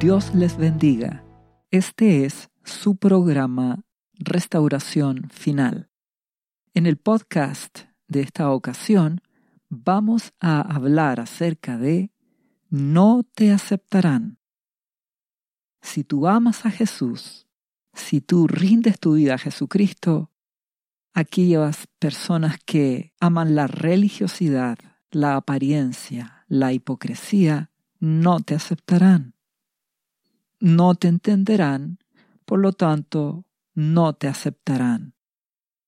Dios les bendiga. Este es su programa Restauración Final. En el podcast de esta ocasión vamos a hablar acerca de no te aceptarán. Si tú amas a Jesús, si tú rindes tu vida a Jesucristo, aquellas personas que aman la religiosidad, la apariencia, la hipocresía, no te aceptarán no te entenderán, por lo tanto, no te aceptarán.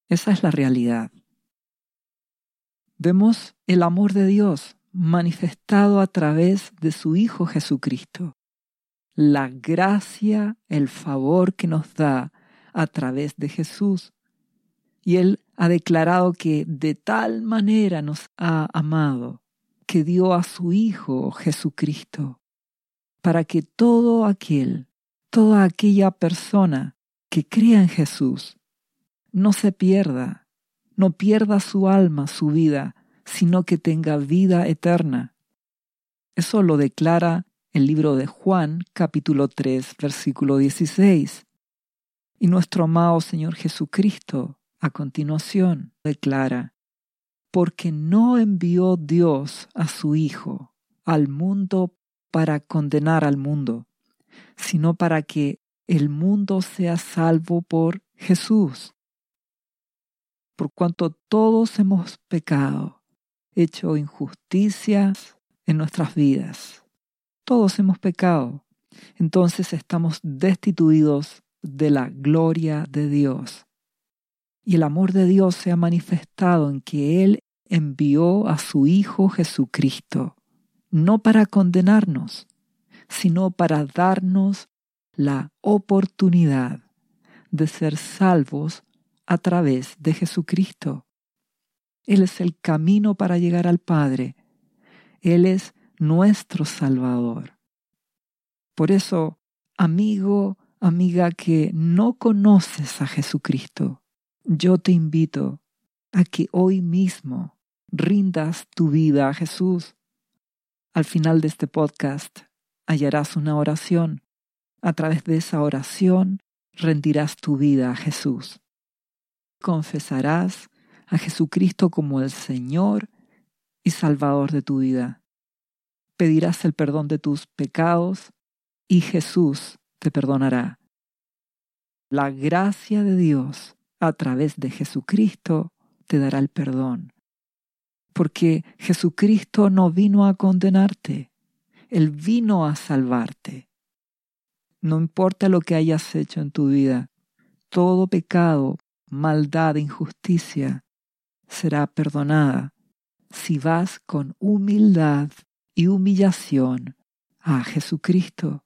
Esa es la realidad. Vemos el amor de Dios manifestado a través de su Hijo Jesucristo, la gracia, el favor que nos da a través de Jesús. Y Él ha declarado que de tal manera nos ha amado, que dio a su Hijo Jesucristo para que todo aquel, toda aquella persona que crea en Jesús, no se pierda, no pierda su alma, su vida, sino que tenga vida eterna. Eso lo declara el libro de Juan, capítulo 3, versículo 16. Y nuestro amado Señor Jesucristo, a continuación, declara, porque no envió Dios a su Hijo al mundo para condenar al mundo, sino para que el mundo sea salvo por Jesús. Por cuanto todos hemos pecado, hecho injusticias en nuestras vidas, todos hemos pecado, entonces estamos destituidos de la gloria de Dios. Y el amor de Dios se ha manifestado en que Él envió a su Hijo Jesucristo no para condenarnos, sino para darnos la oportunidad de ser salvos a través de Jesucristo. Él es el camino para llegar al Padre. Él es nuestro Salvador. Por eso, amigo, amiga que no conoces a Jesucristo, yo te invito a que hoy mismo rindas tu vida a Jesús al final de este podcast hallarás una oración. A través de esa oración rendirás tu vida a Jesús. Confesarás a Jesucristo como el Señor y Salvador de tu vida. Pedirás el perdón de tus pecados y Jesús te perdonará. La gracia de Dios a través de Jesucristo te dará el perdón porque Jesucristo no vino a condenarte, Él vino a salvarte. No importa lo que hayas hecho en tu vida, todo pecado, maldad, injusticia será perdonada si vas con humildad y humillación a Jesucristo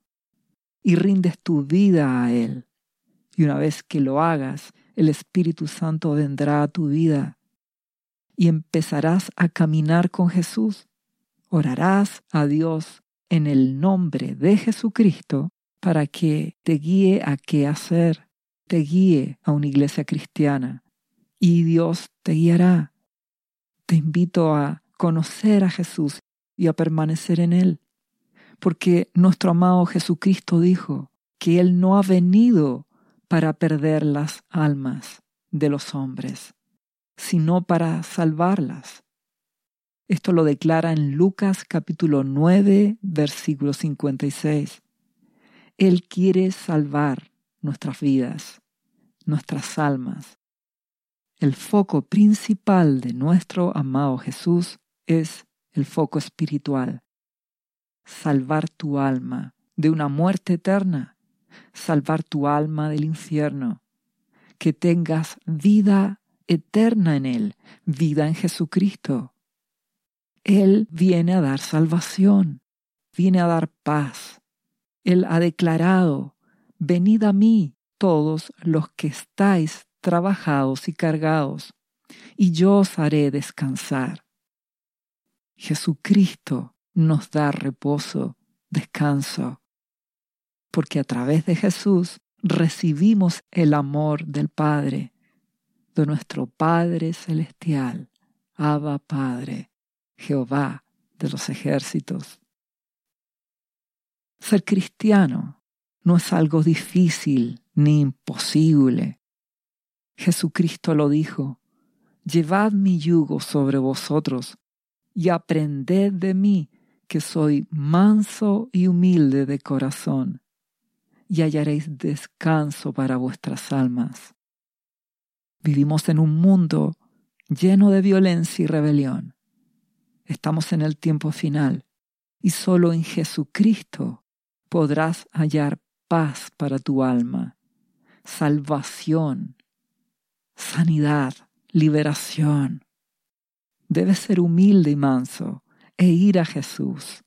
y rindes tu vida a Él. Y una vez que lo hagas, el Espíritu Santo vendrá a tu vida y empezarás a caminar con Jesús. Orarás a Dios en el nombre de Jesucristo para que te guíe a qué hacer, te guíe a una iglesia cristiana y Dios te guiará. Te invito a conocer a Jesús y a permanecer en Él, porque nuestro amado Jesucristo dijo que Él no ha venido para perder las almas de los hombres, sino para salvarlas. Esto lo declara en Lucas capítulo 9, versículo 56. Él quiere salvar nuestras vidas, nuestras almas. El foco principal de nuestro amado Jesús es el foco espiritual. Salvar tu alma de una muerte eterna, salvar tu alma del infierno, que tengas vida eterna en Él, vida en Jesucristo. Él viene a dar salvación, viene a dar paz. Él ha declarado, venid a mí todos los que estáis trabajados y cargados, y yo os haré descansar. Jesucristo nos da reposo, descanso, porque a través de Jesús recibimos el amor del Padre de nuestro Padre Celestial, Abba Padre, Jehová de los ejércitos. Ser cristiano no es algo difícil ni imposible. Jesucristo lo dijo, Llevad mi yugo sobre vosotros y aprended de mí, que soy manso y humilde de corazón, y hallaréis descanso para vuestras almas. Vivimos en un mundo lleno de violencia y rebelión. Estamos en el tiempo final y solo en Jesucristo podrás hallar paz para tu alma, salvación, sanidad, liberación. Debes ser humilde y manso e ir a Jesús.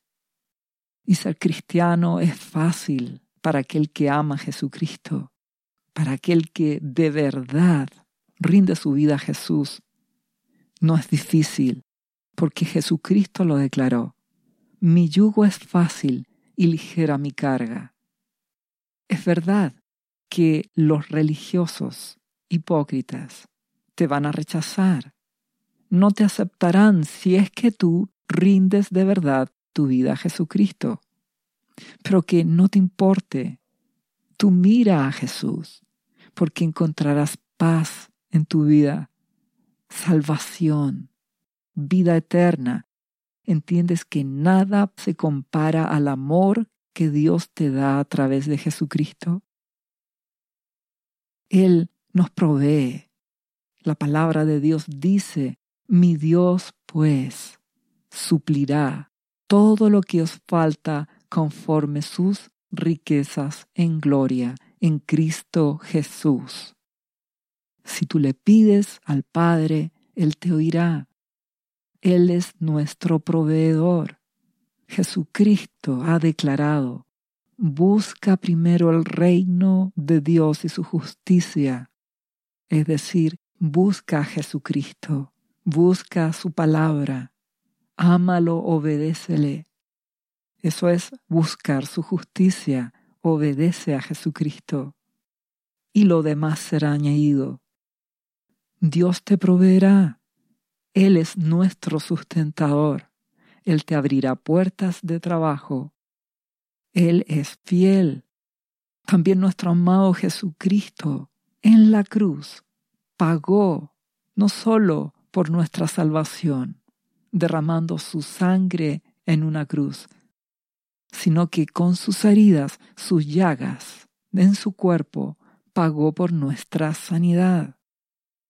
Y ser cristiano es fácil para aquel que ama a Jesucristo, para aquel que de verdad rinde su vida a Jesús. No es difícil, porque Jesucristo lo declaró. Mi yugo es fácil y ligera mi carga. Es verdad que los religiosos hipócritas te van a rechazar. No te aceptarán si es que tú rindes de verdad tu vida a Jesucristo. Pero que no te importe. Tú mira a Jesús, porque encontrarás paz en tu vida, salvación, vida eterna entiendes que nada se compara al amor que Dios te da a través de Jesucristo? Él nos provee. La palabra de Dios dice, mi Dios pues suplirá todo lo que os falta conforme sus riquezas en gloria en Cristo Jesús. Si tú le pides al Padre, Él te oirá. Él es nuestro proveedor. Jesucristo ha declarado, busca primero el reino de Dios y su justicia. Es decir, busca a Jesucristo, busca su palabra, ámalo, obedécele. Eso es buscar su justicia, obedece a Jesucristo. Y lo demás será añadido. Dios te proveerá él es nuestro sustentador. Él te abrirá puertas de trabajo. Él es fiel. También nuestro amado Jesucristo en la cruz pagó no solo por nuestra salvación, derramando su sangre en una cruz, sino que con sus heridas, sus llagas en su cuerpo, pagó por nuestra sanidad.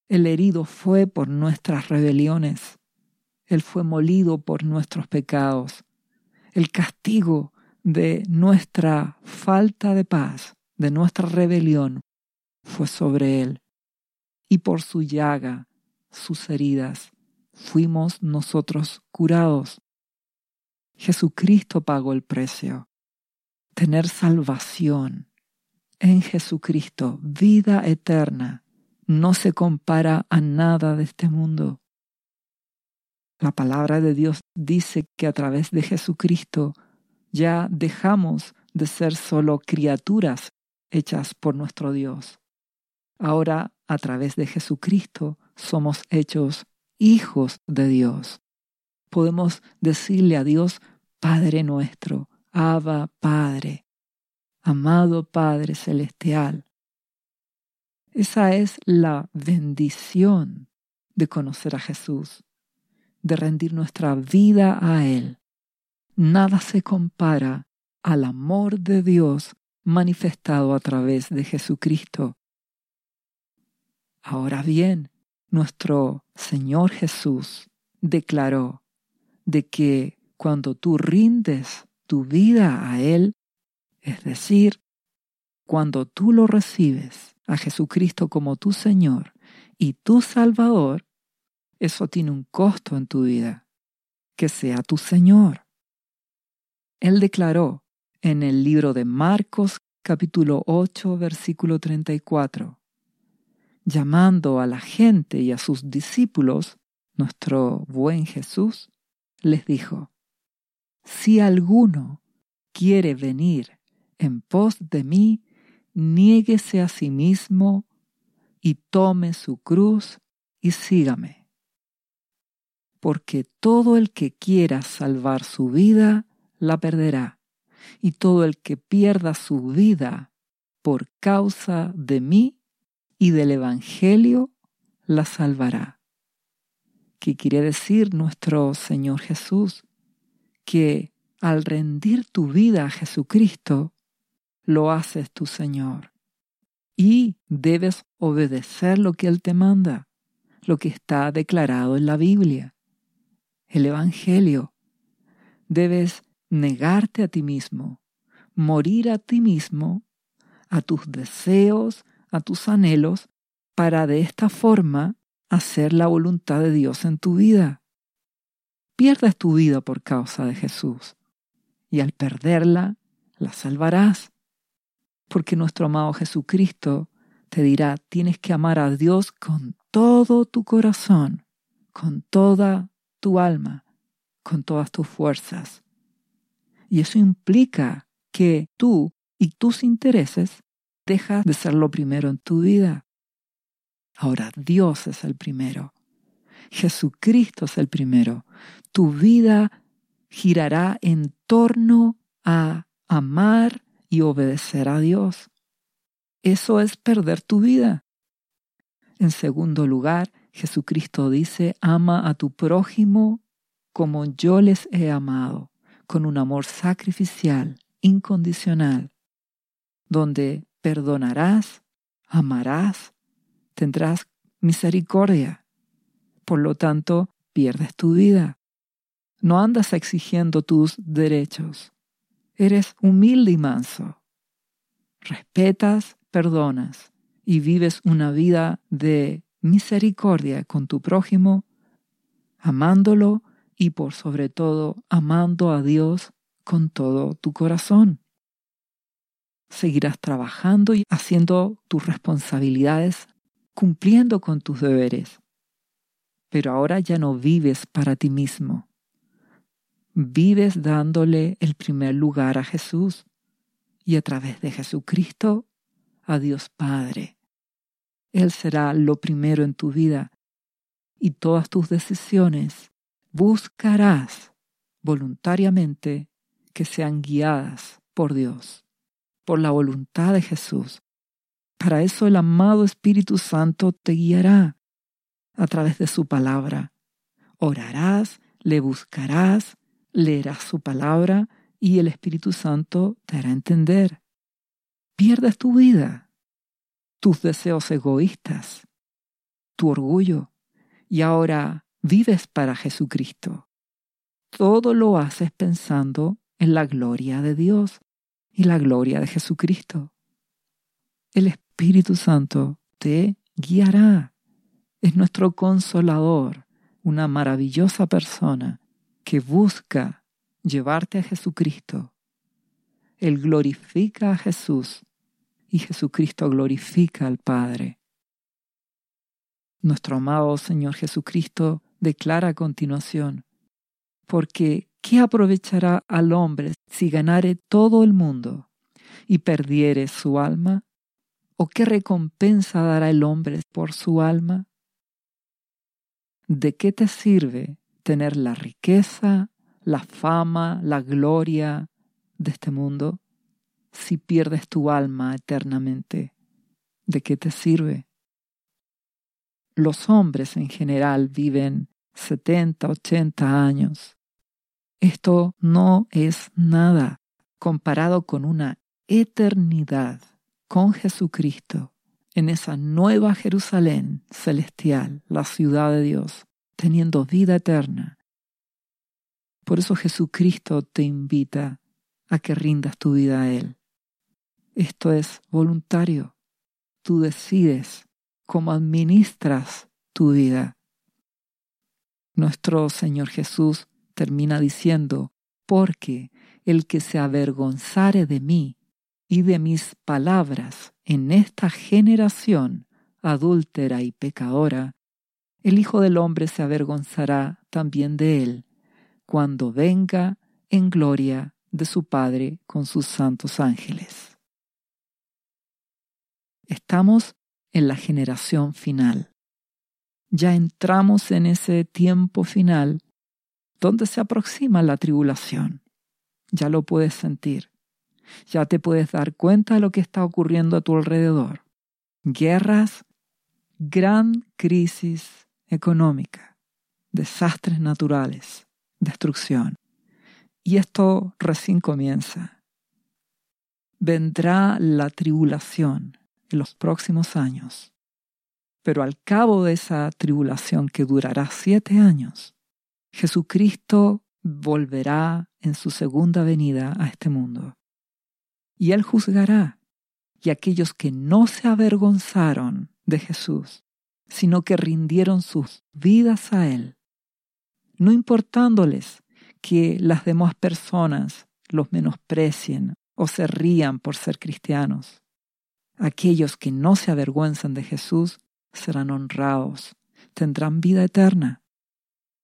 El herido fue por nuestras rebeliones. Él fue molido por nuestros pecados. El castigo de nuestra falta de paz, de nuestra rebelión, fue sobre Él. Y por su llaga, sus heridas, fuimos nosotros curados. Jesucristo pagó el precio. Tener salvación en Jesucristo, vida eterna, no se compara a nada de este mundo. La palabra de Dios dice que a través de Jesucristo ya dejamos de ser solo criaturas hechas por nuestro Dios. Ahora, a través de Jesucristo, somos hechos hijos de Dios. Podemos decirle a Dios, Padre nuestro, Abba Padre, amado Padre Celestial. Esa es la bendición de conocer a Jesús, de rendir nuestra vida a Él. Nada se compara al amor de Dios manifestado a través de Jesucristo. Ahora bien, nuestro Señor Jesús declaró de que cuando tú rindes tu vida a Él, es decir, cuando tú lo recibes a Jesucristo como tu Señor y tu Salvador, eso tiene un costo en tu vida, que sea tu Señor. Él declaró en el libro de Marcos capítulo 8 versículo 34, llamando a la gente y a sus discípulos, nuestro buen Jesús les dijo, si alguno quiere venir en pos de mí, niéguese a sí mismo y tome su cruz y sígame. Porque todo el que quiera salvar su vida, la perderá, y todo el que pierda su vida por causa de mí y del Evangelio, la salvará. ¿Qué quiere decir nuestro Señor Jesús? Que al rendir tu vida a Jesucristo, lo haces tu Señor. Y debes obedecer lo que Él te manda, lo que está declarado en la Biblia, el Evangelio. Debes negarte a ti mismo, morir a ti mismo, a tus deseos, a tus anhelos, para de esta forma hacer la voluntad de Dios en tu vida. Pierdes tu vida por causa de Jesús y al perderla la salvarás. Porque nuestro amado Jesucristo te dirá, tienes que amar a Dios con todo tu corazón, con toda tu alma, con todas tus fuerzas. Y eso implica que tú y tus intereses dejas de ser lo primero en tu vida. Ahora Dios es el primero. Jesucristo es el primero. Tu vida girará en torno a amar y obedecer a Dios. Eso es perder tu vida. En segundo lugar, Jesucristo dice, ama a tu prójimo como yo les he amado, con un amor sacrificial, incondicional, donde perdonarás, amarás, tendrás misericordia. Por lo tanto, pierdes tu vida. No andas exigiendo tus derechos. Eres humilde y manso. Respetas, perdonas y vives una vida de misericordia con tu prójimo, amándolo y por sobre todo amando a Dios con todo tu corazón. Seguirás trabajando y haciendo tus responsabilidades, cumpliendo con tus deberes. Pero ahora ya no vives para ti mismo vives dándole el primer lugar a Jesús y a través de Jesucristo a Dios Padre. Él será lo primero en tu vida y todas tus decisiones buscarás voluntariamente que sean guiadas por Dios, por la voluntad de Jesús. Para eso el amado Espíritu Santo te guiará a través de su palabra. Orarás, le buscarás, leerás su palabra y el Espíritu Santo te hará entender. Pierdes tu vida, tus deseos egoístas, tu orgullo, y ahora vives para Jesucristo. Todo lo haces pensando en la gloria de Dios y la gloria de Jesucristo. El Espíritu Santo te guiará. Es nuestro consolador, una maravillosa persona que busca llevarte a Jesucristo. Él glorifica a Jesús y Jesucristo glorifica al Padre. Nuestro amado Señor Jesucristo declara a continuación, porque ¿qué aprovechará al hombre si ganare todo el mundo y perdiere su alma? ¿O qué recompensa dará el hombre por su alma? ¿De qué te sirve tener la riqueza, la fama, la gloria de este mundo, si pierdes tu alma eternamente, ¿de qué te sirve? Los hombres en general viven 70, 80 años. Esto no es nada comparado con una eternidad con Jesucristo en esa nueva Jerusalén celestial, la ciudad de Dios, teniendo vida eterna. Por eso Jesucristo te invita a que rindas tu vida a Él. Esto es voluntario. Tú decides cómo administras tu vida. Nuestro Señor Jesús termina diciendo, porque el que se avergonzare de mí y de mis palabras en esta generación adúltera y pecadora, el Hijo del Hombre se avergonzará también de él cuando venga en gloria de su Padre con sus santos ángeles. Estamos en la generación final. Ya entramos en ese tiempo final donde se aproxima la tribulación. ya lo puedes sentir. Ya te puedes dar cuenta de lo que está ocurriendo a tu alrededor. Guerras, gran crisis económica, desastres naturales, destrucción. Y esto recién comienza. Vendrá la tribulación en los próximos años. Pero al cabo de esa tribulación que durará siete años, Jesucristo volverá en su segunda venida a este mundo. Y Él juzgará, y aquellos que no se avergonzaron de Jesús, sino que rindieron sus vidas a Él, no importándoles que las demás personas los menosprecien o se rían por ser cristianos. Aquellos que no se avergüenzan de Jesús serán honrados, tendrán vida eterna.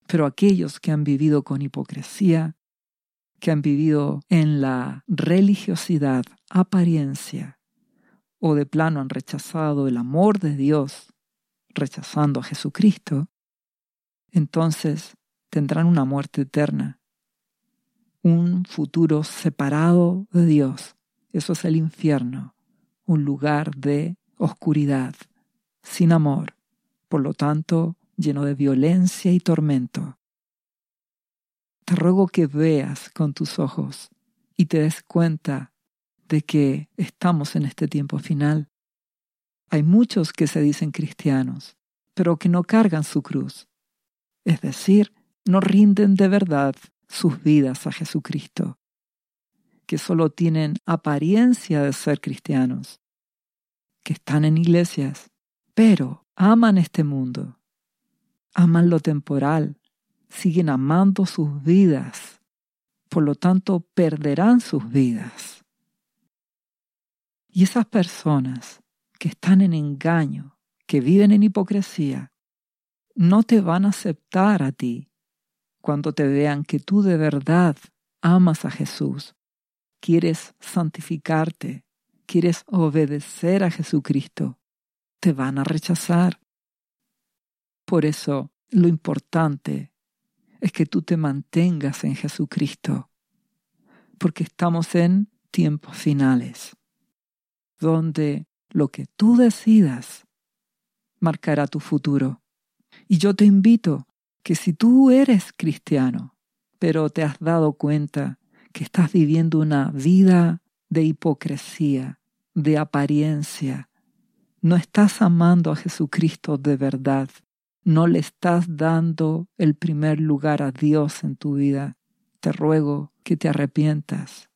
Pero aquellos que han vivido con hipocresía, que han vivido en la religiosidad, apariencia, o de plano han rechazado el amor de Dios, rechazando a Jesucristo, entonces tendrán una muerte eterna, un futuro separado de Dios. Eso es el infierno, un lugar de oscuridad, sin amor, por lo tanto lleno de violencia y tormento. Te ruego que veas con tus ojos y te des cuenta de que estamos en este tiempo final. Hay muchos que se dicen cristianos, pero que no cargan su cruz, es decir, no rinden de verdad sus vidas a Jesucristo, que solo tienen apariencia de ser cristianos, que están en iglesias, pero aman este mundo, aman lo temporal, siguen amando sus vidas, por lo tanto perderán sus vidas. Y esas personas que están en engaño, que viven en hipocresía, no te van a aceptar a ti cuando te vean que tú de verdad amas a Jesús, quieres santificarte, quieres obedecer a Jesucristo, te van a rechazar. Por eso, lo importante es que tú te mantengas en Jesucristo, porque estamos en tiempos finales, donde lo que tú decidas marcará tu futuro. Y yo te invito que si tú eres cristiano, pero te has dado cuenta que estás viviendo una vida de hipocresía, de apariencia, no estás amando a Jesucristo de verdad, no le estás dando el primer lugar a Dios en tu vida, te ruego que te arrepientas,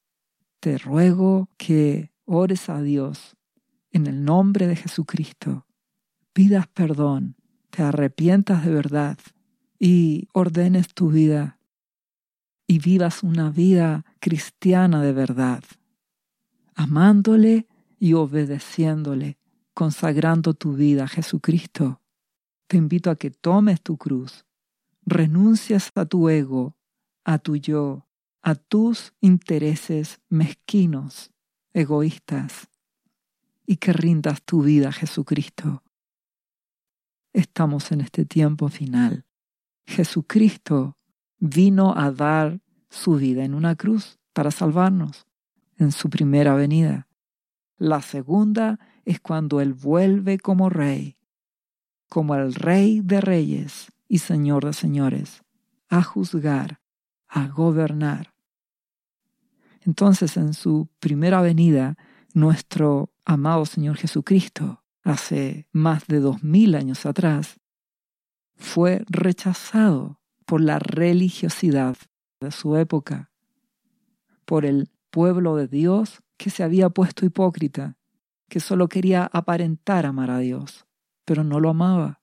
te ruego que ores a Dios en el nombre de Jesucristo, pidas perdón, te arrepientas de verdad y ordenes tu vida y vivas una vida cristiana de verdad, amándole y obedeciéndole, consagrando tu vida a Jesucristo. Te invito a que tomes tu cruz, renuncias a tu ego, a tu yo, a tus intereses mezquinos, egoístas, y que rindas tu vida a Jesucristo. Estamos en este tiempo final Jesucristo vino a dar su vida en una cruz para salvarnos en su primera venida. La segunda es cuando Él vuelve como rey, como el rey de reyes y señor de señores, a juzgar, a gobernar. Entonces en su primera venida, nuestro amado Señor Jesucristo, hace más de dos mil años atrás, fue rechazado por la religiosidad de su época, por el pueblo de Dios que se había puesto hipócrita, que solo quería aparentar amar a Dios, pero no lo amaba.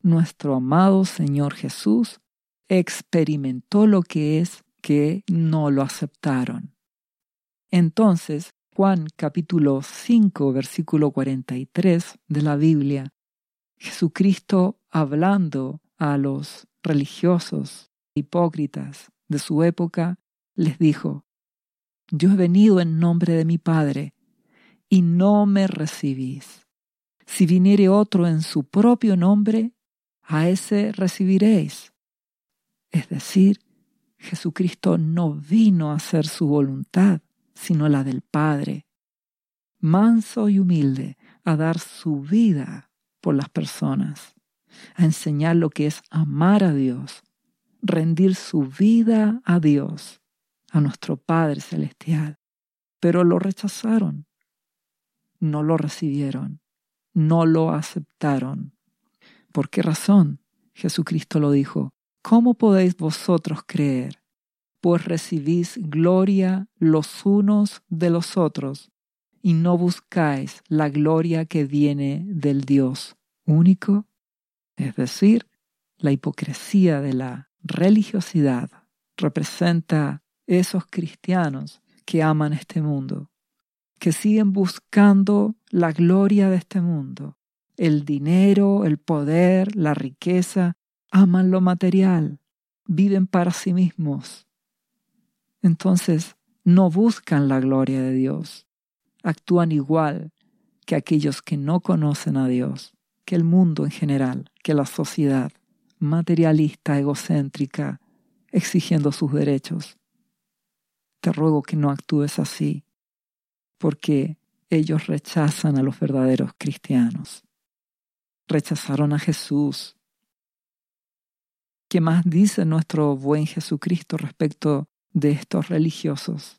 Nuestro amado Señor Jesús experimentó lo que es que no lo aceptaron. Entonces, Juan capítulo 5, versículo 43 de la Biblia, Jesucristo hablando a los religiosos hipócritas de su época, les dijo, Yo he venido en nombre de mi Padre, y no me recibís. Si viniere otro en su propio nombre, a ese recibiréis. Es decir, Jesucristo no vino a hacer su voluntad, sino la del Padre. Manso y humilde, a dar su vida por las personas, a enseñar lo que es amar a Dios, rendir su vida a Dios, a nuestro Padre Celestial. Pero lo rechazaron, no lo recibieron, no lo aceptaron. ¿Por qué razón? Jesucristo lo dijo. ¿Cómo podéis vosotros creer? Pues recibís gloria los unos de los otros y no buscáis la gloria que viene del Dios único, es decir, la hipocresía de la religiosidad representa esos cristianos que aman este mundo, que siguen buscando la gloria de este mundo, el dinero, el poder, la riqueza, aman lo material, viven para sí mismos. Entonces no buscan la gloria de Dios, actúan igual que aquellos que no conocen a Dios, que el mundo en general, que la sociedad materialista, egocéntrica, exigiendo sus derechos. Te ruego que no actúes así, porque ellos rechazan a los verdaderos cristianos. Rechazaron a Jesús. ¿Qué más dice nuestro buen Jesucristo respecto de estos religiosos?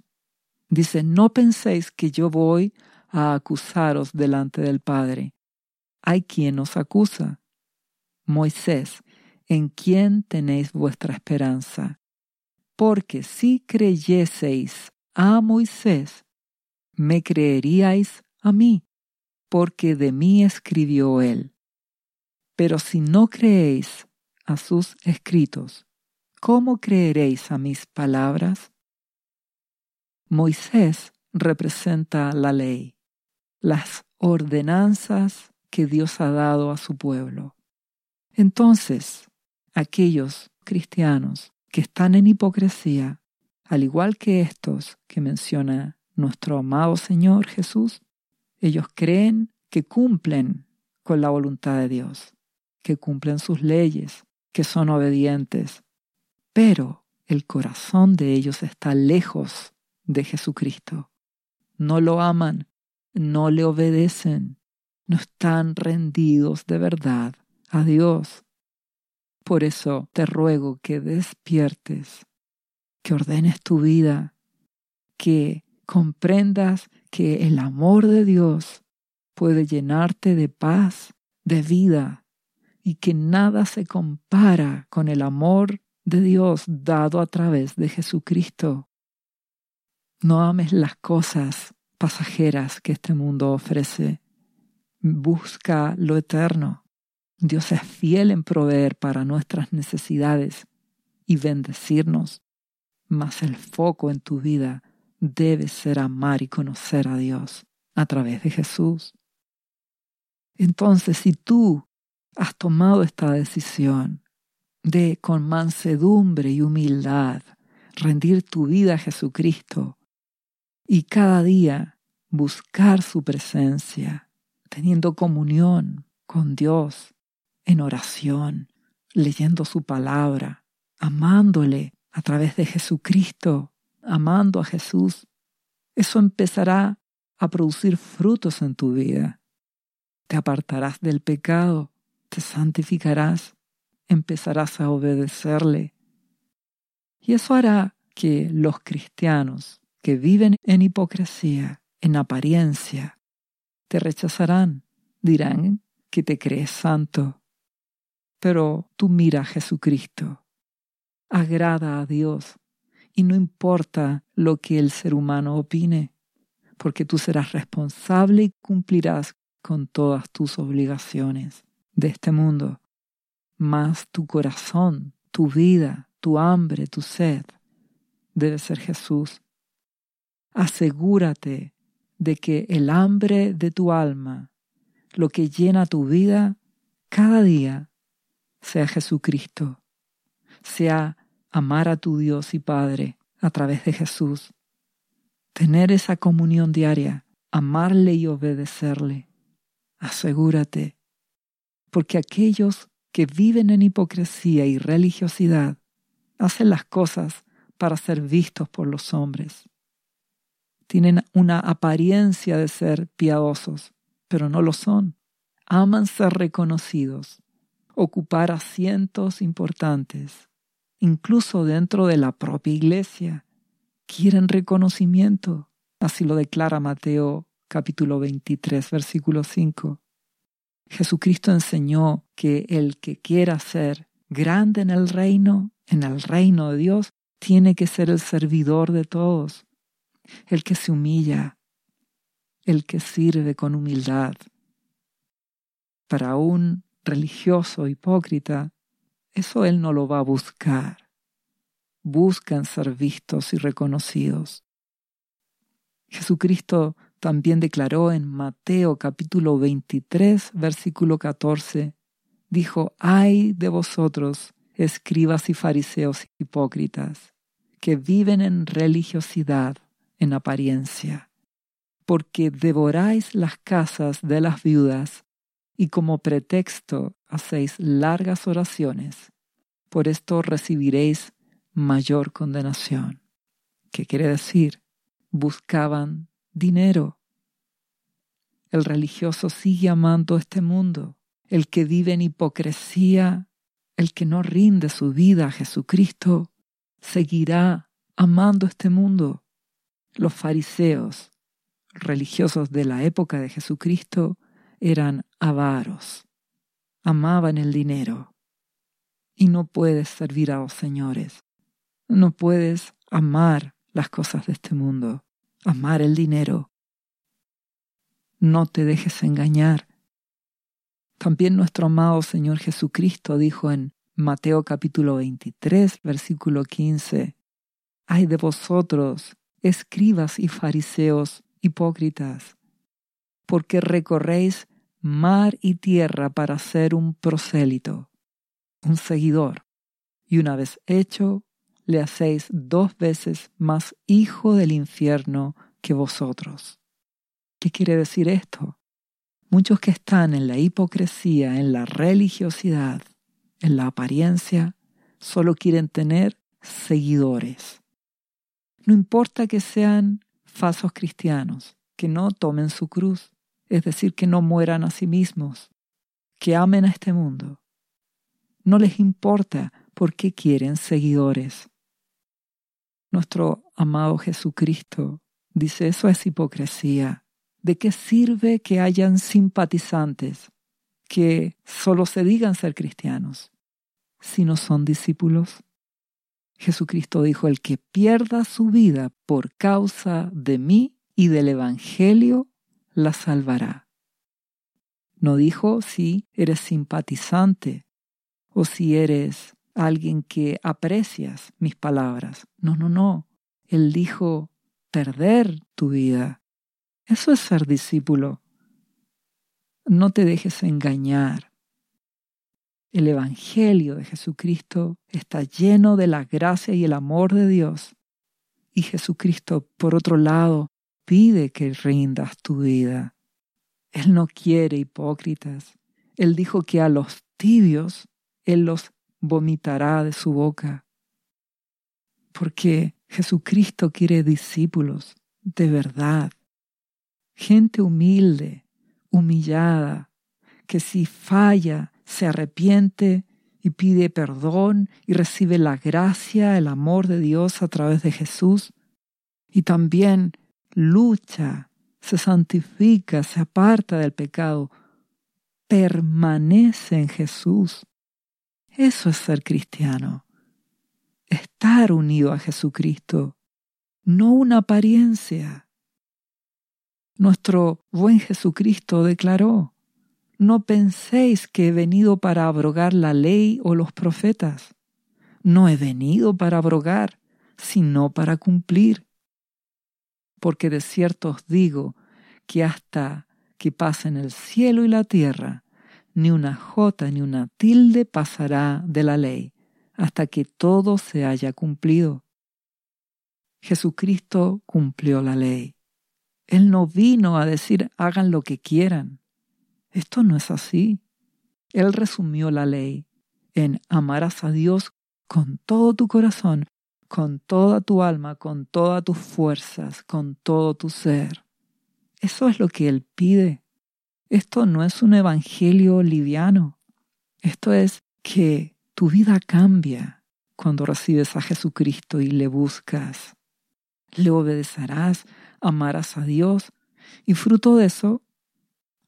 Dice, no penséis que yo voy a acusaros delante del Padre. Hay quien os acusa. Moisés, en quien tenéis vuestra esperanza. Porque si creyeseis a Moisés, me creeríais a mí, porque de mí escribió él. Pero si no creéis a sus escritos, ¿cómo creeréis a mis palabras? Moisés representa la ley, las ordenanzas que Dios ha dado a su pueblo. Entonces, aquellos cristianos que están en hipocresía, al igual que estos que menciona nuestro amado Señor Jesús, ellos creen que cumplen con la voluntad de Dios, que cumplen sus leyes, que son obedientes, pero el corazón de ellos está lejos de Jesucristo. No lo aman, no le obedecen, no están rendidos de verdad a Dios. Por eso te ruego que despiertes, que ordenes tu vida, que comprendas que el amor de Dios puede llenarte de paz, de vida, y que nada se compara con el amor de Dios dado a través de Jesucristo. No ames las cosas pasajeras que este mundo ofrece. Busca lo eterno. Dios es fiel en proveer para nuestras necesidades y bendecirnos, mas el foco en tu vida debe ser amar y conocer a Dios a través de Jesús. Entonces, si tú has tomado esta decisión de con mansedumbre y humildad rendir tu vida a Jesucristo, y cada día buscar su presencia, teniendo comunión con Dios en oración, leyendo su palabra, amándole a través de Jesucristo, amando a Jesús. Eso empezará a producir frutos en tu vida. Te apartarás del pecado, te santificarás, empezarás a obedecerle. Y eso hará que los cristianos que viven en hipocresía, en apariencia, te rechazarán, dirán que te crees santo. Pero tú mira a Jesucristo, agrada a Dios y no importa lo que el ser humano opine, porque tú serás responsable y cumplirás con todas tus obligaciones de este mundo. Mas tu corazón, tu vida, tu hambre, tu sed. Debe ser Jesús. Asegúrate de que el hambre de tu alma, lo que llena tu vida cada día, sea Jesucristo, sea amar a tu Dios y Padre a través de Jesús, tener esa comunión diaria, amarle y obedecerle. Asegúrate, porque aquellos que viven en hipocresía y religiosidad hacen las cosas para ser vistos por los hombres. Tienen una apariencia de ser piadosos, pero no lo son. Aman ser reconocidos, ocupar asientos importantes, incluso dentro de la propia iglesia. Quieren reconocimiento. Así lo declara Mateo capítulo 23, versículo 5. Jesucristo enseñó que el que quiera ser grande en el reino, en el reino de Dios, tiene que ser el servidor de todos, el que se humilla, el que sirve con humildad. Para un religioso hipócrita, eso él no lo va a buscar. Buscan ser vistos y reconocidos. Jesucristo también declaró en Mateo capítulo 23, versículo 14, dijo, ay de vosotros, escribas y fariseos hipócritas, que viven en religiosidad, en apariencia, porque devoráis las casas de las viudas y como pretexto hacéis largas oraciones. Por esto recibiréis mayor condenación. ¿Qué quiere decir? Buscaban dinero. El religioso sigue amando este mundo. El que vive en hipocresía, el que no rinde su vida a Jesucristo, seguirá amando este mundo. Los fariseos, religiosos de la época de Jesucristo, eran avaros, amaban el dinero. Y no puedes servir a los señores, no puedes amar las cosas de este mundo, amar el dinero. No te dejes engañar. También nuestro amado Señor Jesucristo dijo en Mateo capítulo 23, versículo 15, Ay de vosotros, escribas y fariseos hipócritas, porque recorréis mar y tierra para ser un prosélito, un seguidor, y una vez hecho, le hacéis dos veces más hijo del infierno que vosotros. ¿Qué quiere decir esto? Muchos que están en la hipocresía, en la religiosidad, en la apariencia, solo quieren tener seguidores. No importa que sean falsos cristianos, que no tomen su cruz, es decir, que no mueran a sí mismos, que amen a este mundo. No les importa porque quieren seguidores. Nuestro amado Jesucristo dice eso es hipocresía. ¿De qué sirve que hayan simpatizantes que solo se digan ser cristianos si no son discípulos? Jesucristo dijo, el que pierda su vida por causa de mí y del Evangelio, la salvará. No dijo si eres simpatizante o si eres alguien que aprecias mis palabras. No, no, no. Él dijo perder tu vida. Eso es ser discípulo. No te dejes engañar el Evangelio de Jesucristo está lleno de la gracia y el amor de Dios. Y Jesucristo, por otro lado, pide que rindas tu vida. Él no quiere hipócritas. Él dijo que a los tibios Él los vomitará de su boca. Porque Jesucristo quiere discípulos de verdad. Gente humilde, humillada, que si falla se arrepiente y pide perdón y recibe la gracia, el amor de Dios a través de Jesús. Y también lucha, se santifica, se aparta del pecado, permanece en Jesús. Eso es ser cristiano. Estar unido a Jesucristo, no una apariencia. Nuestro buen Jesucristo declaró, no penséis que he venido para abrogar la ley o los profetas. No he venido para abrogar, sino para cumplir. Porque de cierto os digo que hasta que pasen el cielo y la tierra, ni una jota ni una tilde pasará de la ley, hasta que todo se haya cumplido. Jesucristo cumplió la ley. Él no vino a decir hagan lo que quieran. Esto no es así. Él resumió la ley en amarás a Dios con todo tu corazón, con toda tu alma, con todas tus fuerzas, con todo tu ser. Eso es lo que Él pide. Esto no es un evangelio liviano. Esto es que tu vida cambia cuando recibes a Jesucristo y le buscas. Le obedecerás, amarás a Dios y fruto de eso,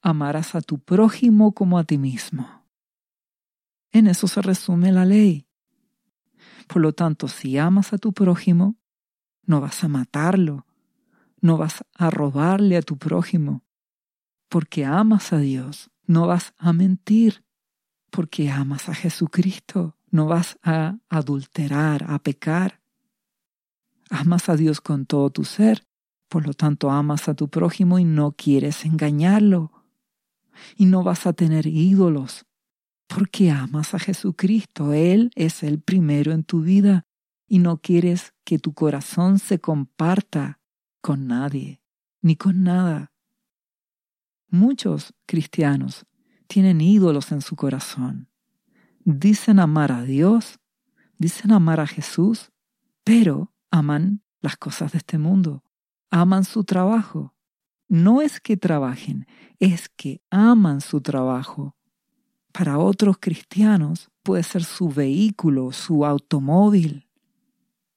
amarás a tu prójimo como a ti mismo. En eso se resume la ley. Por lo tanto, si amas a tu prójimo, no vas a matarlo, no vas a robarle a tu prójimo, porque amas a Dios, no vas a mentir, porque amas a Jesucristo, no vas a adulterar, a pecar. Amas a Dios con todo tu ser, por lo tanto amas a tu prójimo y no quieres engañarlo. Y no vas a tener ídolos, porque amas a Jesucristo. Él es el primero en tu vida y no quieres que tu corazón se comparta con nadie, ni con nada. Muchos cristianos tienen ídolos en su corazón. Dicen amar a Dios, dicen amar a Jesús, pero aman las cosas de este mundo, aman su trabajo. No es que trabajen, es que aman su trabajo para otros cristianos puede ser su vehículo, su automóvil.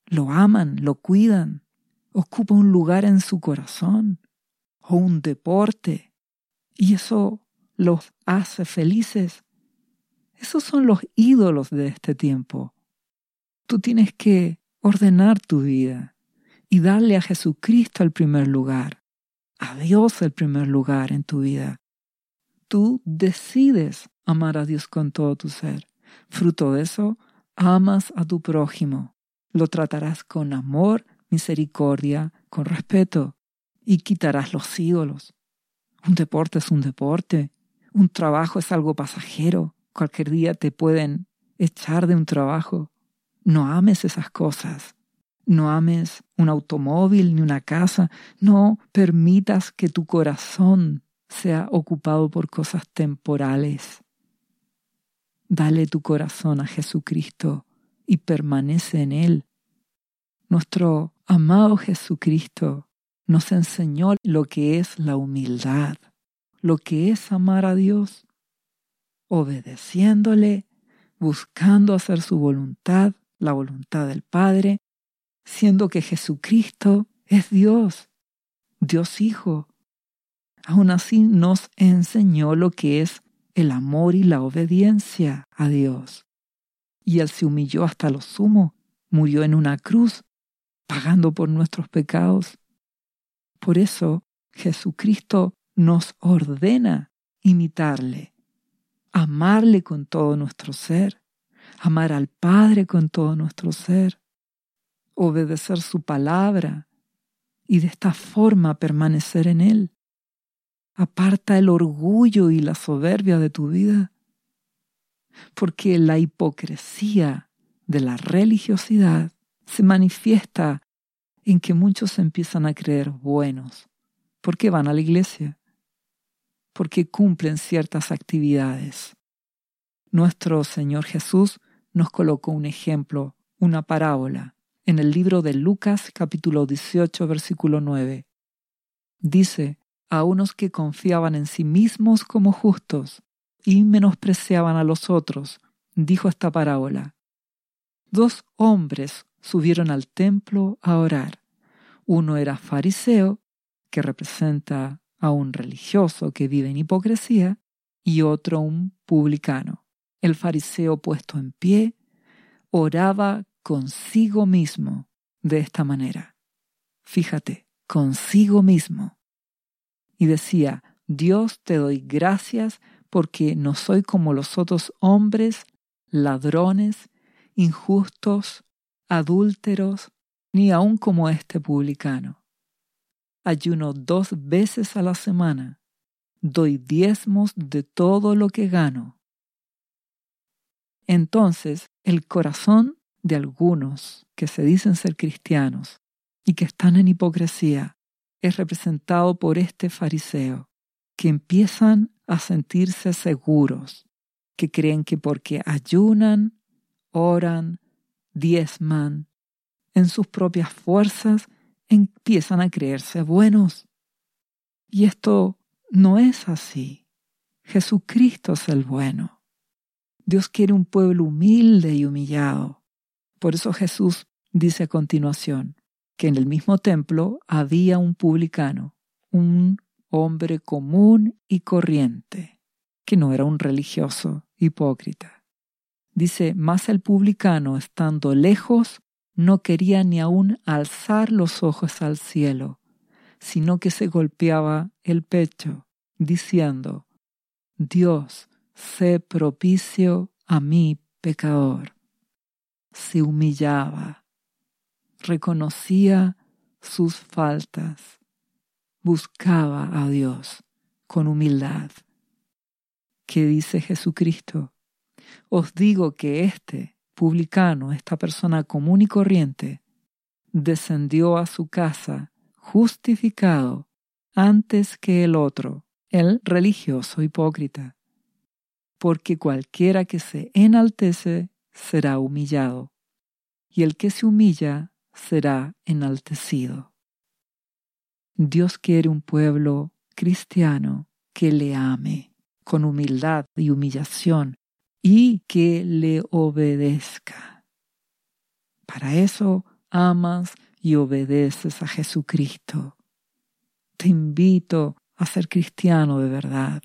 Lo aman, lo cuidan, ocupa un lugar en su corazón o un deporte y eso los hace felices. Esos son los ídolos de este tiempo. Tú tienes que ordenar tu vida y darle a Jesucristo el primer lugar, a Dios el primer lugar en tu vida. Tú decides amar a Dios con todo tu ser. Fruto de eso, amas a tu prójimo. Lo tratarás con amor, misericordia, con respeto y quitarás los ídolos. Un deporte es un deporte. Un trabajo es algo pasajero. Cualquier día te pueden echar de un trabajo. No ames esas cosas. No ames un automóvil ni una casa. No permitas que tu corazón sea ocupado por cosas temporales. Dale tu corazón a Jesucristo y permanece en Él. Nuestro amado Jesucristo nos enseñó lo que es la humildad, lo que es amar a Dios, obedeciéndole, buscando hacer su voluntad, la voluntad del Padre, siendo que Jesucristo es Dios, Dios Hijo. Aún así nos enseñó lo que es el amor y la obediencia a Dios. Y Él se humilló hasta lo sumo, murió en una cruz, pagando por nuestros pecados. Por eso Jesucristo nos ordena imitarle, amarle con todo nuestro ser, amar al Padre con todo nuestro ser, obedecer su palabra y de esta forma permanecer en Él. Aparta el orgullo y la soberbia de tu vida, porque la hipocresía de la religiosidad se manifiesta en que muchos empiezan a creer buenos, porque van a la iglesia, porque cumplen ciertas actividades. Nuestro Señor Jesús nos colocó un ejemplo, una parábola, en el libro de Lucas capítulo 18 versículo 9. Dice, a unos que confiaban en sí mismos como justos y menospreciaban a los otros, dijo esta parábola. Dos hombres subieron al templo a orar. Uno era fariseo, que representa a un religioso que vive en hipocresía, y otro un publicano. El fariseo puesto en pie oraba consigo mismo de esta manera. Fíjate, consigo mismo y decía, Dios te doy gracias porque no soy como los otros hombres, ladrones, injustos, adúlteros, ni aun como este publicano. Ayuno dos veces a la semana, doy diezmos de todo lo que gano. Entonces el corazón de algunos que se dicen ser cristianos y que están en hipocresía es representado por este fariseo, que empiezan a sentirse seguros, que creen que porque ayunan, oran, diezman, en sus propias fuerzas, empiezan a creerse buenos. Y esto no es así. Jesucristo es el bueno. Dios quiere un pueblo humilde y humillado. Por eso Jesús dice a continuación que en el mismo templo había un publicano, un hombre común y corriente, que no era un religioso hipócrita. Dice, más el publicano, estando lejos, no quería ni aun alzar los ojos al cielo, sino que se golpeaba el pecho, diciendo, Dios, sé propicio a mí, pecador. Se humillaba, reconocía sus faltas, buscaba a Dios con humildad. ¿Qué dice Jesucristo? Os digo que este publicano, esta persona común y corriente, descendió a su casa justificado antes que el otro, el religioso hipócrita. Porque cualquiera que se enaltece será humillado, y el que se humilla será enaltecido. Dios quiere un pueblo cristiano que le ame con humildad y humillación y que le obedezca. Para eso amas y obedeces a Jesucristo. Te invito a ser cristiano de verdad.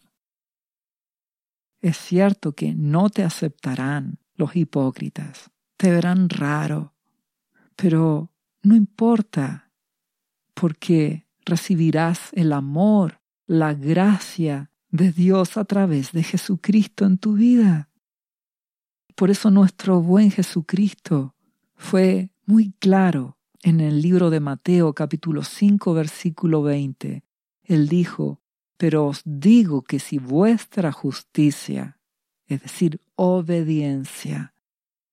Es cierto que no te aceptarán los hipócritas, te verán raro, pero no importa, porque recibirás el amor, la gracia de Dios a través de Jesucristo en tu vida. Por eso nuestro buen Jesucristo fue muy claro en el libro de Mateo capítulo 5 versículo 20. Él dijo, pero os digo que si vuestra justicia, es decir, obediencia,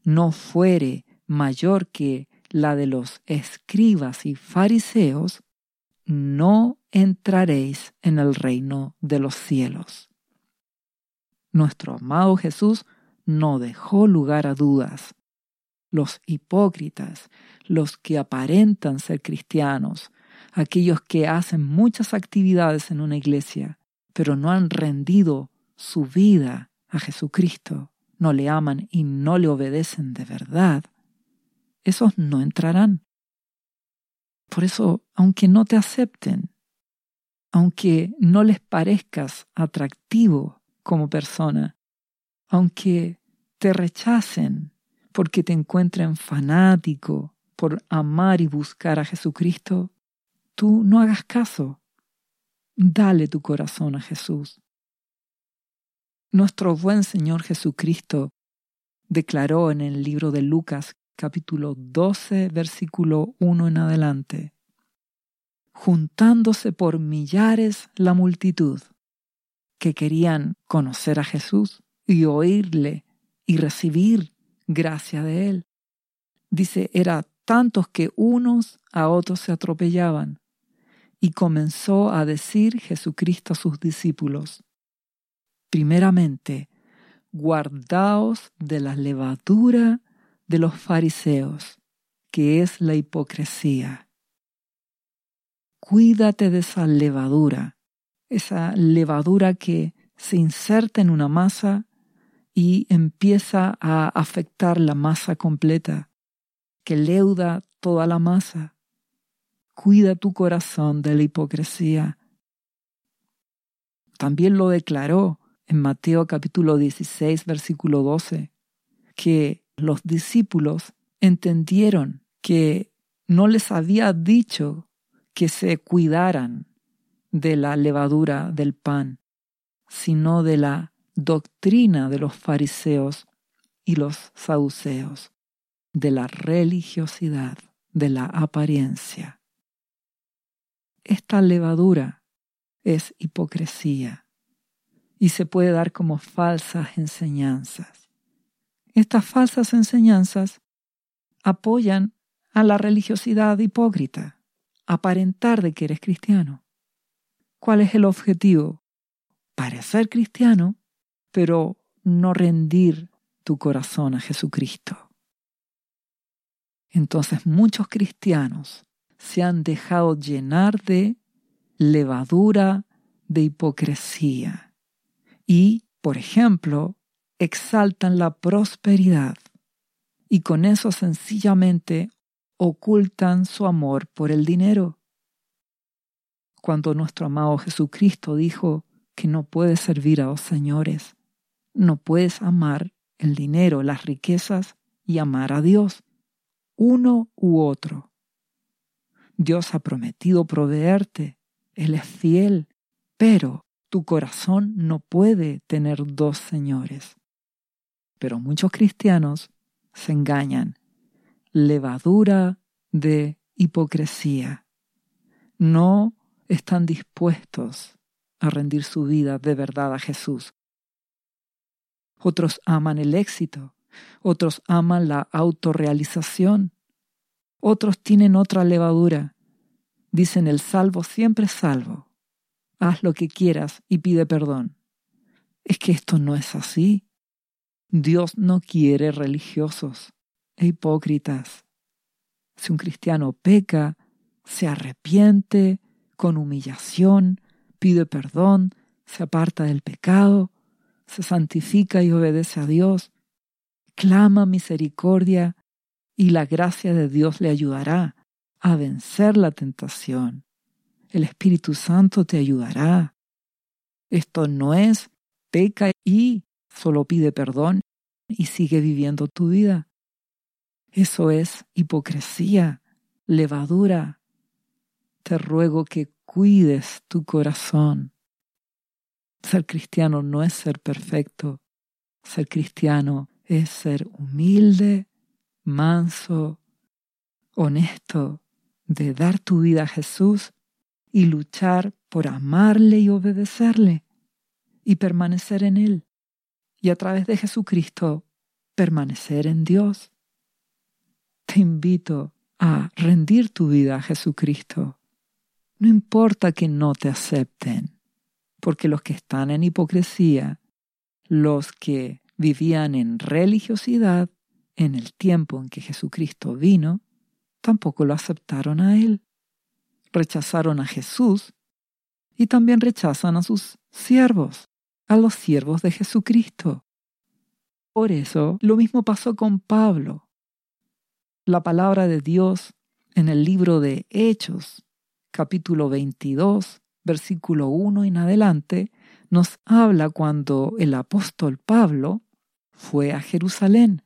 no fuere mayor que la de los escribas y fariseos, no entraréis en el reino de los cielos. Nuestro amado Jesús no dejó lugar a dudas. Los hipócritas, los que aparentan ser cristianos, aquellos que hacen muchas actividades en una iglesia, pero no han rendido su vida a Jesucristo, no le aman y no le obedecen de verdad, esos no entrarán. Por eso, aunque no te acepten, aunque no les parezcas atractivo como persona, aunque te rechacen porque te encuentren fanático por amar y buscar a Jesucristo, tú no hagas caso. Dale tu corazón a Jesús. Nuestro buen Señor Jesucristo declaró en el libro de Lucas capítulo 12 versículo 1 en adelante, juntándose por millares la multitud que querían conocer a Jesús, y oírle y recibir gracia de él. Dice, era tantos que unos a otros se atropellaban. Y comenzó a decir Jesucristo a sus discípulos, primeramente, guardaos de la levadura de los fariseos, que es la hipocresía. Cuídate de esa levadura, esa levadura que se inserta en una masa y empieza a afectar la masa completa, que leuda toda la masa. Cuida tu corazón de la hipocresía. También lo declaró en Mateo capítulo 16, versículo 12, que los discípulos entendieron que no les había dicho que se cuidaran de la levadura del pan, sino de la doctrina de los fariseos y los saduceos, de la religiosidad, de la apariencia. Esta levadura es hipocresía y se puede dar como falsas enseñanzas. Estas falsas enseñanzas apoyan a la religiosidad hipócrita, aparentar de que eres cristiano. ¿Cuál es el objetivo? Parecer cristiano pero no rendir tu corazón a Jesucristo. Entonces muchos cristianos se han dejado llenar de levadura de hipocresía y, por ejemplo, exaltan la prosperidad y con eso sencillamente ocultan su amor por el dinero. Cuando nuestro amado Jesucristo dijo que no puedes servir a dos señores, no puedes amar el dinero, las riquezas y amar a Dios, uno u otro. Dios ha prometido proveerte, Él es fiel, pero tu corazón no puede tener dos señores. Pero muchos cristianos se engañan. Levadura de hipocresía. No están dispuestos a rendir su vida de verdad a Jesús. Otros aman el éxito, otros aman la autorrealización, otros tienen otra levadura. Dicen el salvo siempre es salvo. Haz lo que quieras y pide perdón. Es que esto no es así. Dios no quiere religiosos e hipócritas. Si un cristiano peca, se arrepiente con humillación, pide perdón, se aparta del pecado, se santifica y obedece a Dios, clama misericordia y la gracia de Dios le ayudará a vencer la tentación. El Espíritu Santo te ayudará. Esto no es peca y solo pide perdón y sigue viviendo tu vida. Eso es hipocresía, levadura. Te ruego que cuides tu corazón. Ser cristiano no es ser perfecto. Ser cristiano es ser humilde, manso, honesto, de dar tu vida a Jesús y luchar por amarle y obedecerle y permanecer en Él y a través de Jesucristo permanecer en Dios. Te invito a rendir tu vida a Jesucristo. No importa que no te acepten, porque los que están en hipocresía, los que vivían en religiosidad en el tiempo en que Jesucristo vino, tampoco lo aceptaron a Él. Rechazaron a Jesús y también rechazan a sus siervos a los siervos de Jesucristo. Por eso, lo mismo pasó con Pablo. La palabra de Dios en el libro de Hechos, capítulo 22, versículo 1 en adelante, nos habla cuando el apóstol Pablo fue a Jerusalén,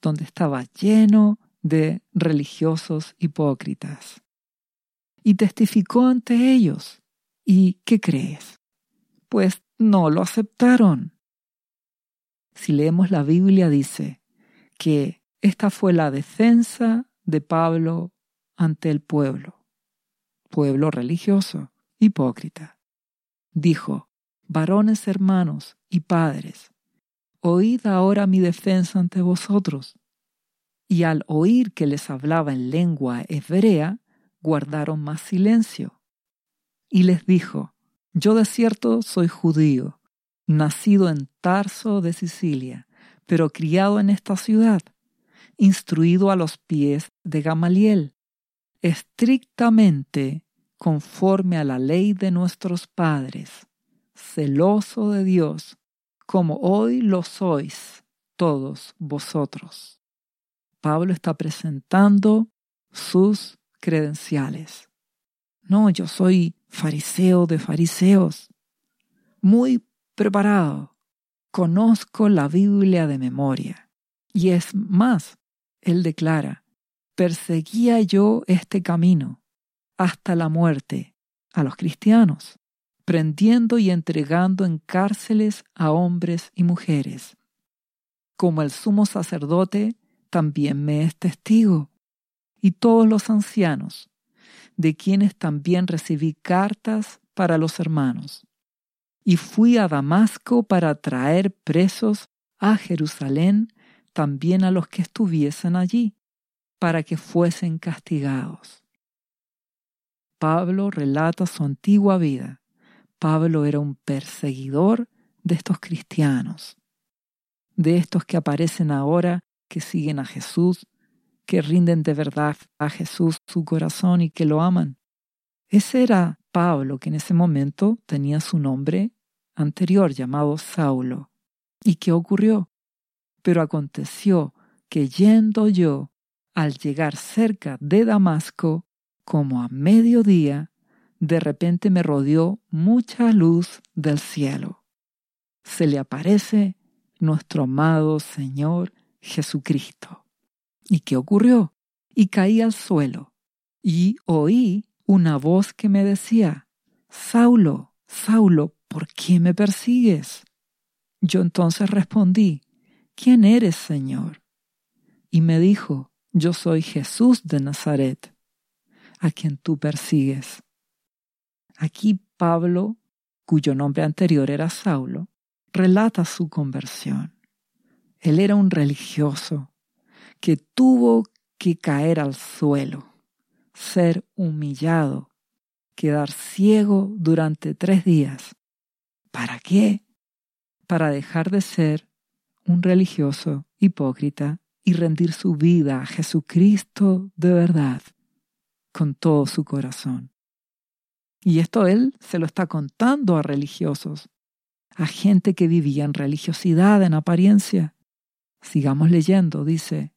donde estaba lleno de religiosos hipócritas, y testificó ante ellos. ¿Y qué crees? Pues no lo aceptaron. Si leemos la Biblia dice que esta fue la defensa de Pablo ante el pueblo, pueblo religioso, hipócrita. Dijo, varones hermanos y padres, oíd ahora mi defensa ante vosotros. Y al oír que les hablaba en lengua hebrea, guardaron más silencio. Y les dijo, yo de cierto soy judío, nacido en Tarso de Sicilia, pero criado en esta ciudad, instruido a los pies de Gamaliel, estrictamente conforme a la ley de nuestros padres, celoso de Dios, como hoy lo sois todos vosotros. Pablo está presentando sus credenciales. No, yo soy fariseo de fariseos, muy preparado. Conozco la Biblia de memoria. Y es más, él declara, perseguía yo este camino hasta la muerte a los cristianos, prendiendo y entregando en cárceles a hombres y mujeres. Como el sumo sacerdote también me es testigo, y todos los ancianos, de quienes también recibí cartas para los hermanos. Y fui a Damasco para traer presos a Jerusalén también a los que estuviesen allí, para que fuesen castigados. Pablo relata su antigua vida. Pablo era un perseguidor de estos cristianos, de estos que aparecen ahora que siguen a Jesús que rinden de verdad a Jesús su corazón y que lo aman. Ese era Pablo, que en ese momento tenía su nombre anterior llamado Saulo. ¿Y qué ocurrió? Pero aconteció que yendo yo, al llegar cerca de Damasco, como a mediodía, de repente me rodeó mucha luz del cielo. Se le aparece nuestro amado Señor Jesucristo. ¿Y qué ocurrió? Y caí al suelo y oí una voz que me decía, Saulo, Saulo, ¿por qué me persigues? Yo entonces respondí, ¿quién eres, Señor? Y me dijo, yo soy Jesús de Nazaret, a quien tú persigues. Aquí Pablo, cuyo nombre anterior era Saulo, relata su conversión. Él era un religioso que tuvo que caer al suelo, ser humillado, quedar ciego durante tres días. ¿Para qué? Para dejar de ser un religioso hipócrita y rendir su vida a Jesucristo de verdad con todo su corazón. Y esto él se lo está contando a religiosos, a gente que vivía en religiosidad en apariencia. Sigamos leyendo, dice.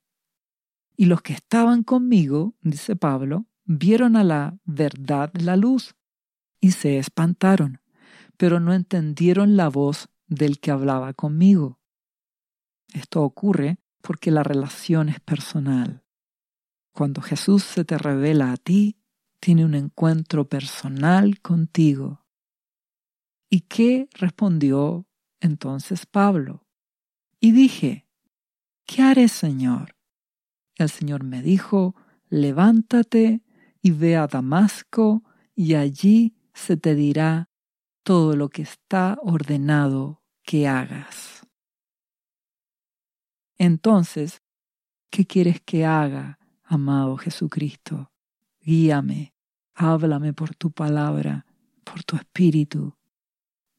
Y los que estaban conmigo, dice Pablo, vieron a la verdad la luz y se espantaron, pero no entendieron la voz del que hablaba conmigo. Esto ocurre porque la relación es personal. Cuando Jesús se te revela a ti, tiene un encuentro personal contigo. ¿Y qué respondió entonces Pablo? Y dije, ¿qué haré, Señor? El Señor me dijo, levántate y ve a Damasco, y allí se te dirá todo lo que está ordenado que hagas. Entonces, ¿qué quieres que haga, amado Jesucristo? Guíame, háblame por tu palabra, por tu espíritu.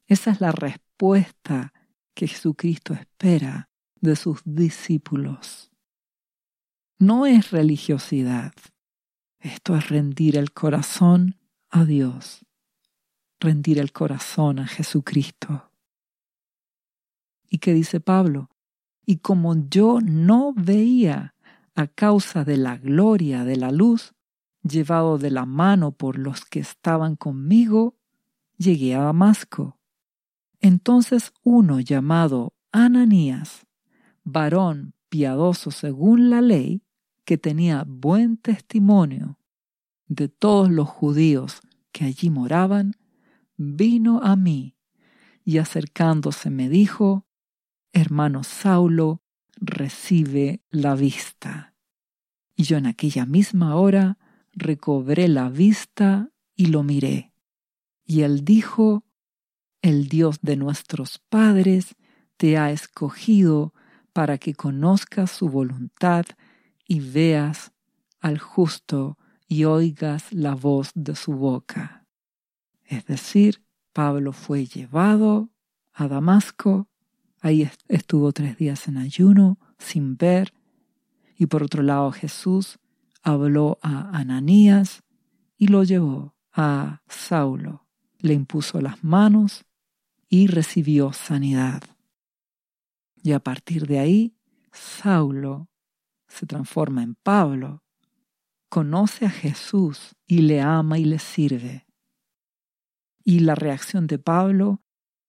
Esa es la respuesta que Jesucristo espera de sus discípulos. No es religiosidad. Esto es rendir el corazón a Dios, rendir el corazón a Jesucristo. ¿Y qué dice Pablo? Y como yo no veía a causa de la gloria de la luz, llevado de la mano por los que estaban conmigo, llegué a Damasco. Entonces uno llamado Ananías, varón piadoso según la ley, que tenía buen testimonio de todos los judíos que allí moraban, vino a mí y acercándose me dijo, hermano Saulo, recibe la vista. Y yo en aquella misma hora recobré la vista y lo miré. Y él dijo, el Dios de nuestros padres te ha escogido para que conozcas su voluntad y veas al justo y oigas la voz de su boca. Es decir, Pablo fue llevado a Damasco Ahí estuvo tres días en ayuno, sin ver. Y por otro lado Jesús habló a Ananías y lo llevó a Saulo. Le impuso las manos y recibió sanidad. Y a partir de ahí, Saulo se transforma en Pablo, conoce a Jesús y le ama y le sirve. Y la reacción de Pablo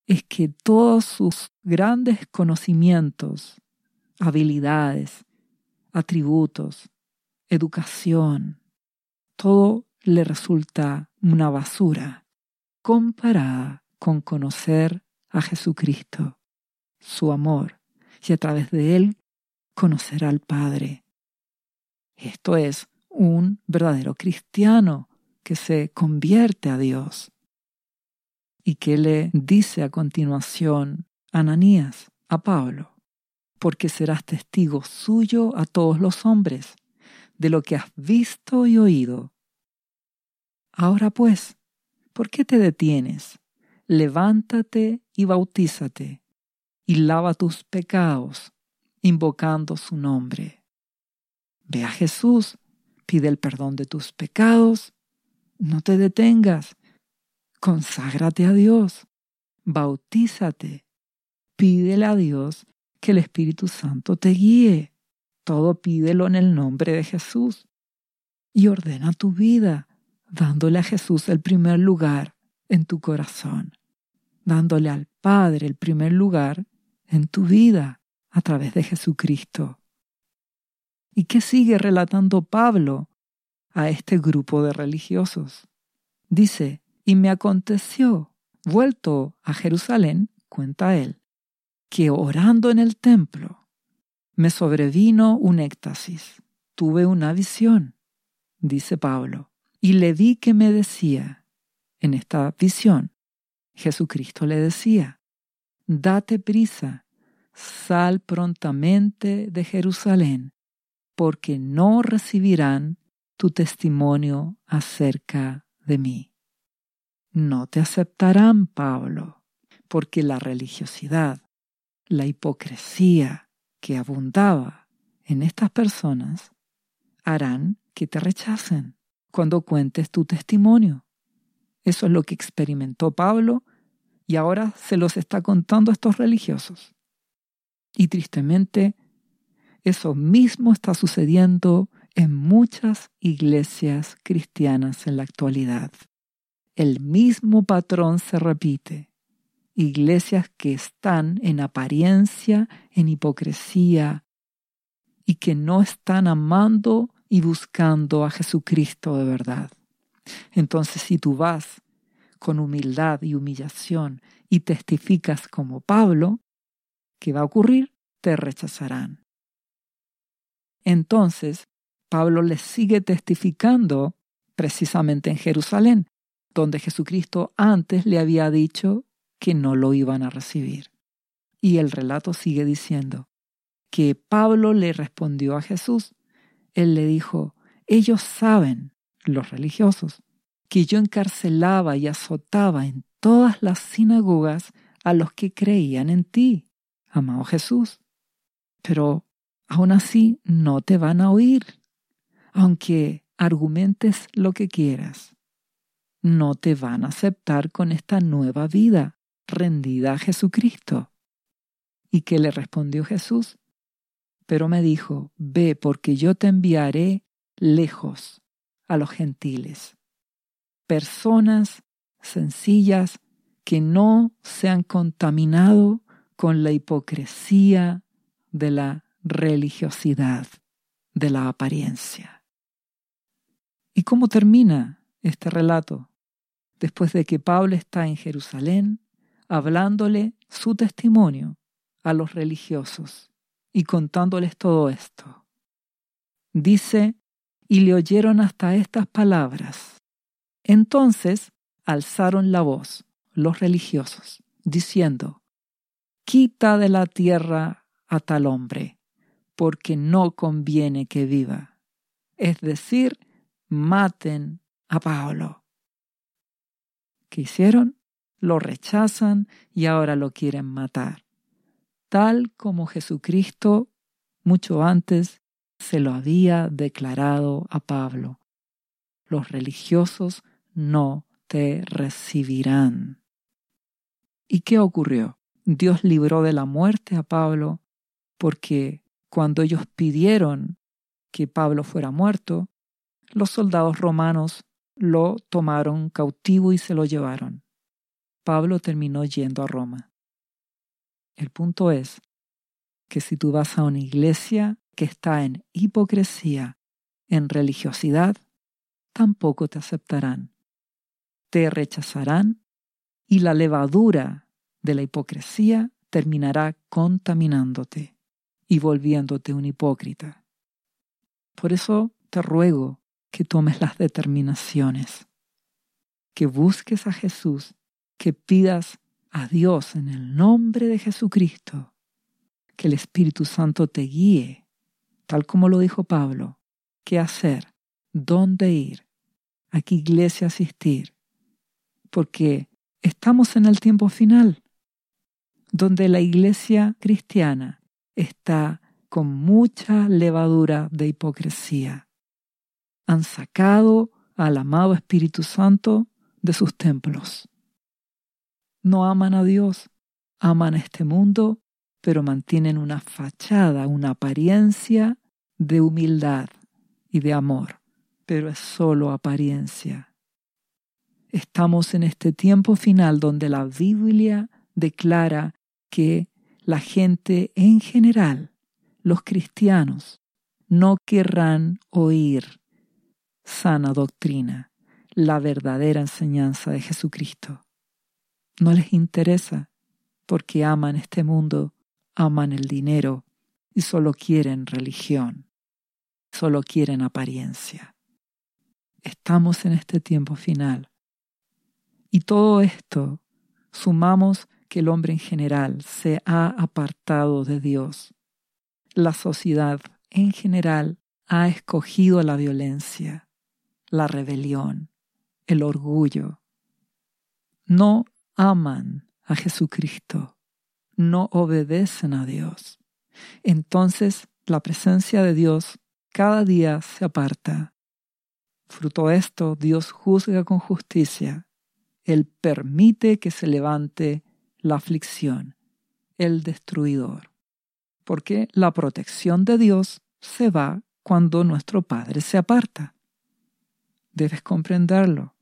es que todos sus grandes conocimientos, habilidades, atributos, educación, todo le resulta una basura comparada con conocer a Jesucristo, su amor, y a través de él conocer al Padre. Esto es un verdadero cristiano que se convierte a Dios ¿Y qué le dice a continuación Ananías a Pablo? Porque serás testigo suyo a todos los hombres de lo que has visto y oído. Ahora pues, ¿por qué te detienes? Levántate y bautízate, y lava tus pecados, invocando su nombre. Ve a Jesús, pide el perdón de tus pecados, no te detengas, conságrate a Dios, bautízate, pídele a Dios que el Espíritu Santo te guíe. Todo pídelo en el nombre de Jesús. Y ordena tu vida, dándole a Jesús el primer lugar en tu corazón, dándole al Padre el primer lugar en tu vida a través de Jesucristo. ¿Y qué sigue relatando Pablo a este grupo de religiosos? Dice, y me aconteció, vuelto a Jerusalén, cuenta él, que orando en el templo me sobrevino un éxtasis, tuve una visión, dice Pablo, y le vi que me decía, en esta visión, Jesucristo le decía, date prisa, sal prontamente de Jerusalén porque no recibirán tu testimonio acerca de mí. No te aceptarán, Pablo, porque la religiosidad, la hipocresía que abundaba en estas personas harán que te rechacen cuando cuentes tu testimonio. Eso es lo que experimentó Pablo y ahora se los está contando a estos religiosos. Y tristemente, eso mismo está sucediendo en muchas iglesias cristianas en la actualidad. El mismo patrón se repite. Iglesias que están en apariencia, en hipocresía, y que no están amando y buscando a Jesucristo de verdad. Entonces, si tú vas con humildad y humillación y testificas como Pablo, ¿qué va a ocurrir? Te rechazarán. Entonces, Pablo les sigue testificando precisamente en Jerusalén, donde Jesucristo antes le había dicho que no lo iban a recibir. Y el relato sigue diciendo que Pablo le respondió a Jesús. Él le dijo, ellos saben, los religiosos, que yo encarcelaba y azotaba en todas las sinagogas a los que creían en ti, amado Jesús. Pero aún así no te van a oír, aunque argumentes lo que quieras. No te van a aceptar con esta nueva vida rendida a Jesucristo. ¿Y qué le respondió Jesús? Pero me dijo, ve porque yo te enviaré lejos a los gentiles, personas sencillas que no se han contaminado con la hipocresía de la religiosidad de la apariencia. ¿Y cómo termina este relato? Después de que Pablo está en Jerusalén, hablándole su testimonio a los religiosos y contándoles todo esto. Dice, y le oyeron hasta estas palabras. Entonces alzaron la voz los religiosos, diciendo, Quita de la tierra a tal hombre porque no conviene que viva. Es decir, maten a Pablo. ¿Qué hicieron? Lo rechazan y ahora lo quieren matar. Tal como Jesucristo mucho antes se lo había declarado a Pablo. Los religiosos no te recibirán. ¿Y qué ocurrió? Dios libró de la muerte a Pablo porque cuando ellos pidieron que Pablo fuera muerto, los soldados romanos lo tomaron cautivo y se lo llevaron. Pablo terminó yendo a Roma. El punto es que si tú vas a una iglesia que está en hipocresía, en religiosidad, tampoco te aceptarán. Te rechazarán y la levadura de la hipocresía terminará contaminándote y volviéndote un hipócrita. Por eso te ruego que tomes las determinaciones, que busques a Jesús, que pidas a Dios en el nombre de Jesucristo, que el Espíritu Santo te guíe, tal como lo dijo Pablo, qué hacer, dónde ir, a qué iglesia asistir, porque estamos en el tiempo final, donde la iglesia cristiana está con mucha levadura de hipocresía. Han sacado al amado Espíritu Santo de sus templos. No aman a Dios, aman a este mundo, pero mantienen una fachada, una apariencia de humildad y de amor, pero es solo apariencia. Estamos en este tiempo final donde la Biblia declara que la gente en general, los cristianos, no querrán oír sana doctrina, la verdadera enseñanza de Jesucristo. No les interesa porque aman este mundo, aman el dinero y solo quieren religión, solo quieren apariencia. Estamos en este tiempo final. Y todo esto sumamos que el hombre en general se ha apartado de Dios. La sociedad en general ha escogido la violencia, la rebelión, el orgullo. No aman a Jesucristo, no obedecen a Dios. Entonces la presencia de Dios cada día se aparta. Fruto de esto, Dios juzga con justicia. Él permite que se levante la aflicción, el destruidor. Porque la protección de Dios se va cuando nuestro Padre se aparta. Debes comprenderlo.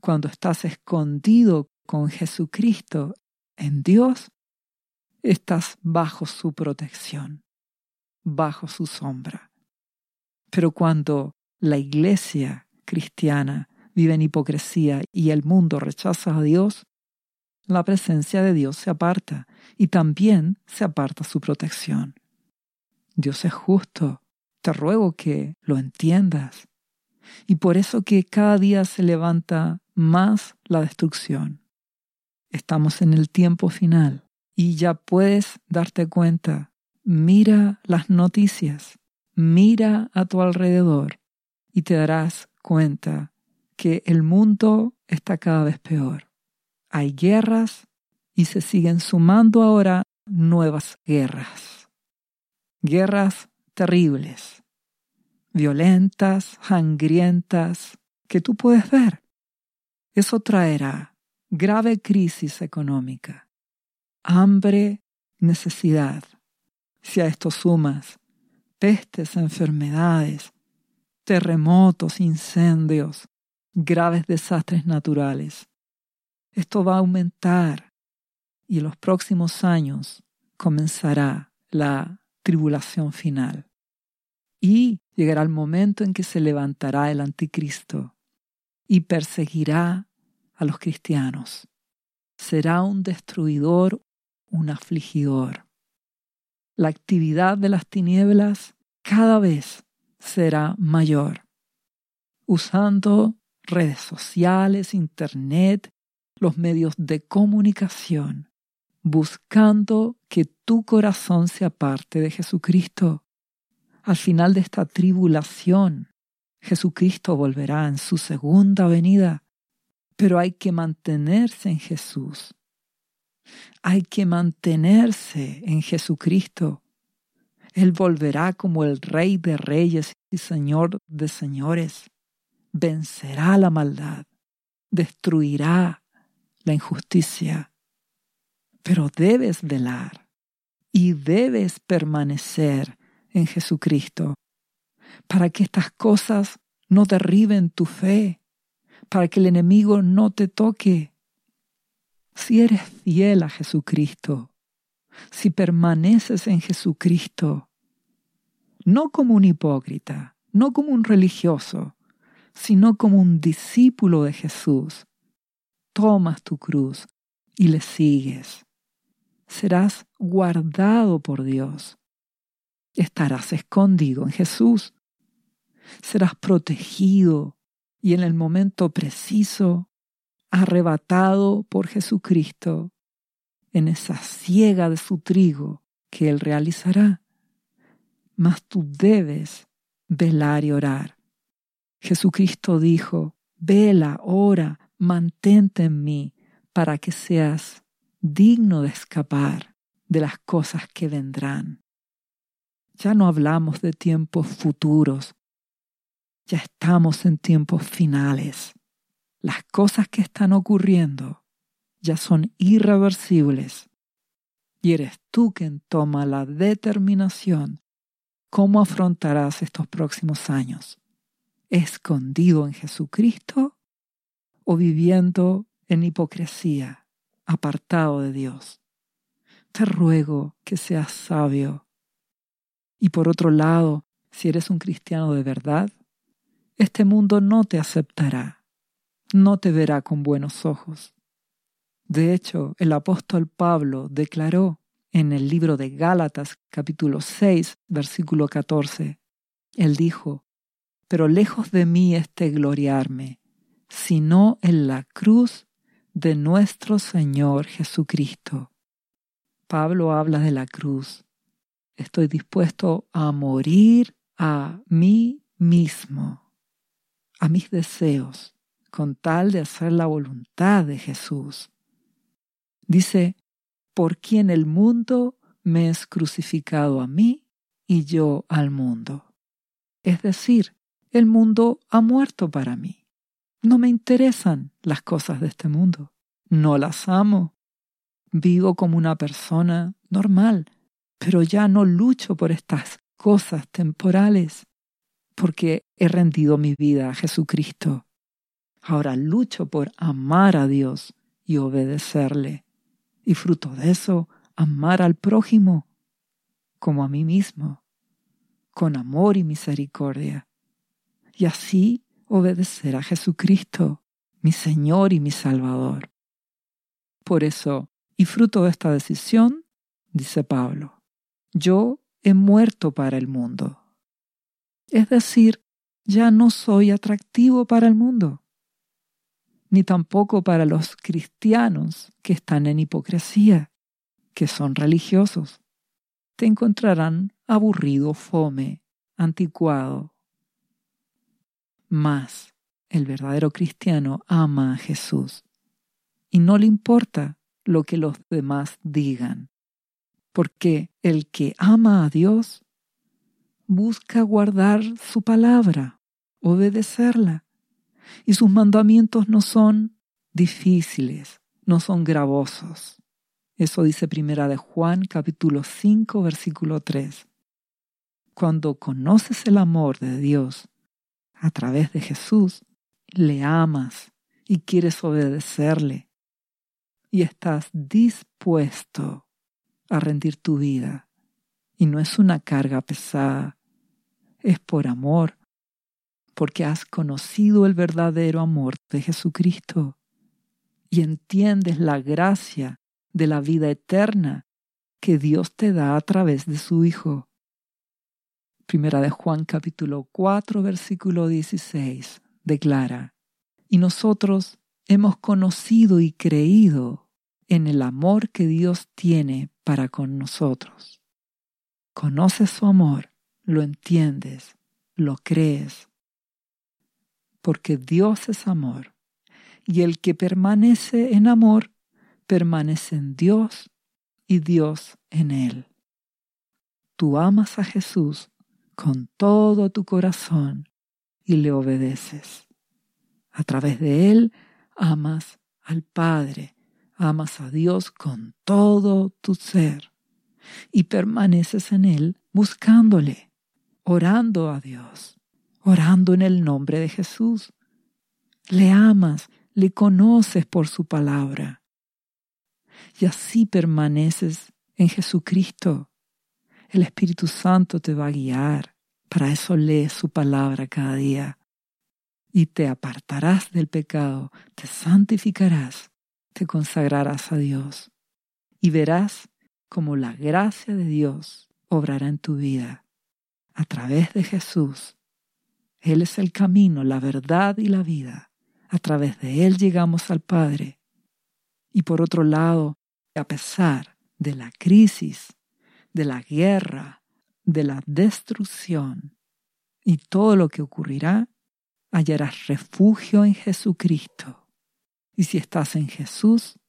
Cuando estás escondido con Jesucristo en Dios, estás bajo su protección, bajo su sombra. Pero cuando la iglesia cristiana vive en hipocresía y el mundo rechaza a Dios, la presencia de Dios se aparta y también se aparta su protección. Dios es justo, te ruego que lo entiendas. Y por eso que cada día se levanta más la destrucción. Estamos en el tiempo final y ya puedes darte cuenta. Mira las noticias, mira a tu alrededor y te darás cuenta que el mundo está cada vez peor hay guerras y se siguen sumando ahora nuevas guerras. Guerras terribles, violentas, sangrientas, que tú puedes ver. Eso traerá grave crisis económica, hambre, necesidad. Si a esto sumas pestes, enfermedades, terremotos, incendios, graves desastres naturales, esto va a aumentar y en los próximos años comenzará la tribulación final. Y llegará el momento en que se levantará el anticristo y perseguirá a los cristianos. Será un destruidor, un afligidor. La actividad de las tinieblas cada vez será mayor, usando redes sociales, internet los medios de comunicación, buscando que tu corazón se aparte de Jesucristo. Al final de esta tribulación, Jesucristo volverá en su segunda venida, pero hay que mantenerse en Jesús. Hay que mantenerse en Jesucristo. Él volverá como el Rey de Reyes y Señor de Señores. Vencerá la maldad, destruirá la injusticia. Pero debes velar y debes permanecer en Jesucristo para que estas cosas no derriben tu fe, para que el enemigo no te toque. Si eres fiel a Jesucristo, si permaneces en Jesucristo, no como un hipócrita, no como un religioso, sino como un discípulo de Jesús, tomas tu cruz y le sigues. Serás guardado por Dios. Estarás escondido en Jesús. Serás protegido y en el momento preciso arrebatado por Jesucristo en esa ciega de su trigo que Él realizará. Mas tú debes velar y orar. Jesucristo dijo, vela, ora, mantente en mí para que seas digno de escapar de las cosas que vendrán. Ya no hablamos de tiempos futuros. Ya estamos en tiempos finales. Las cosas que están ocurriendo ya son irreversibles. Y eres tú quien toma la determinación cómo afrontarás estos próximos años. ¿Escondido en Jesucristo o viviendo en hipocresía, apartado de Dios? Te ruego que seas sabio. Y por otro lado, si eres un cristiano de verdad, este mundo no te aceptará, no te verá con buenos ojos. De hecho, el apóstol Pablo declaró en el libro de Gálatas capítulo 6, versículo 14, él dijo, pero lejos de mí este gloriarme, sino en la cruz de nuestro Señor Jesucristo. Pablo habla de la cruz. Estoy dispuesto a morir a mí mismo, a mis deseos, con tal de hacer la voluntad de Jesús. Dice, por quien el mundo me es crucificado a mí y yo al mundo. Es decir, el mundo ha muerto para mí. No me interesan las cosas de este mundo. No las amo. Vivo como una persona normal, pero ya no lucho por estas cosas temporales, porque he rendido mi vida a Jesucristo. Ahora lucho por amar a Dios y obedecerle y fruto de eso, amar al prójimo como a mí mismo, con amor y misericordia, y así obedecer a Jesucristo, mi Señor y mi Salvador. Por eso, y fruto de esta decisión, dice Pablo, yo he muerto para el mundo. Es decir, ya no soy atractivo para el mundo ni tampoco para los cristianos que están en hipocresía, que son religiosos. Te encontrarán aburrido, fome, anticuado. Mas el verdadero cristiano ama a Jesús y no le importa lo que los demás digan, porque el que ama a Dios busca guardar su palabra, obedecerla y sus mandamientos no son difíciles, no son gravosos. Eso dice primera de Juan capítulo 5 versículo 3. Cuando conoces el amor de Dios a través de Jesús, le amas y quieres obedecerle y estás dispuesto a rendir tu vida. Y no es una carga pesada, es por amor, porque has conocido el verdadero amor de Jesucristo y entiendes la gracia de la vida eterna que Dios te da a través de su Hijo. Primera de Juan capítulo 4 versículo 16 declara, y nosotros hemos conocido y creído en el amor que Dios tiene para con nosotros. Conoces su amor, lo entiendes, lo crees porque Dios es amor, y el que permanece en amor, permanece en Dios y Dios en él. Tú amas a Jesús con todo tu corazón y le obedeces. A través de él amas al Padre, amas a Dios con todo tu ser y permaneces en él buscándole, orando a Dios orando en el nombre de Jesús. Le amas, le conoces por su palabra. Y así permaneces en Jesucristo. El Espíritu Santo te va a guiar. Para eso lees su palabra cada día. Y te apartarás del pecado, te santificarás, te consagrarás a Dios. Y verás cómo la gracia de Dios obrará en tu vida a través de Jesús él es el camino, la verdad y la vida. A través de Él llegamos al Padre. Y por otro lado, a pesar de la crisis, de la guerra, de la destrucción y todo lo que ocurrirá, hallarás refugio en Jesucristo. Y si estás en Jesús,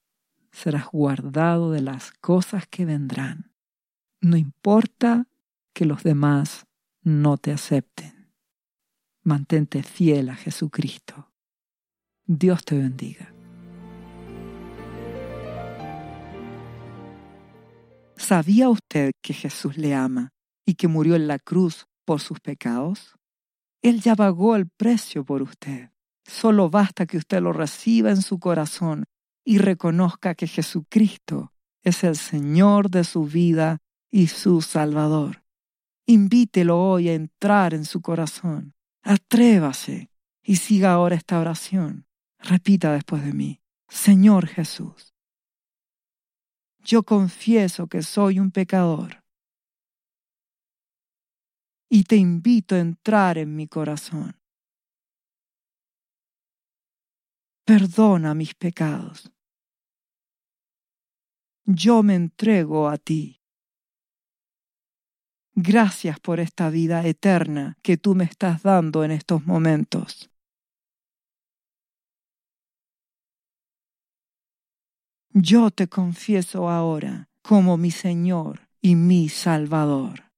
serás guardado de las cosas que vendrán. No importa que los demás no te acepten. Mantente fiel a Jesucristo. Dios te bendiga. ¿Sabía usted que Jesús le ama y que murió en la cruz por sus pecados? Él ya pagó el precio por usted. Solo basta que usted lo reciba en su corazón y reconozca que Jesucristo es el Señor de su vida y su Salvador. Invítelo hoy a entrar en su corazón. Atrévase y siga ahora esta oración. Repita después de mí. Señor Jesús, yo confieso que soy un pecador y te invito a entrar en mi corazón. Perdona mis pecados. Yo me entrego a ti. Gracias por esta vida eterna que tú me estás dando en estos momentos. Yo te confieso ahora como mi Señor y mi Salvador.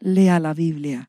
Lea la Biblia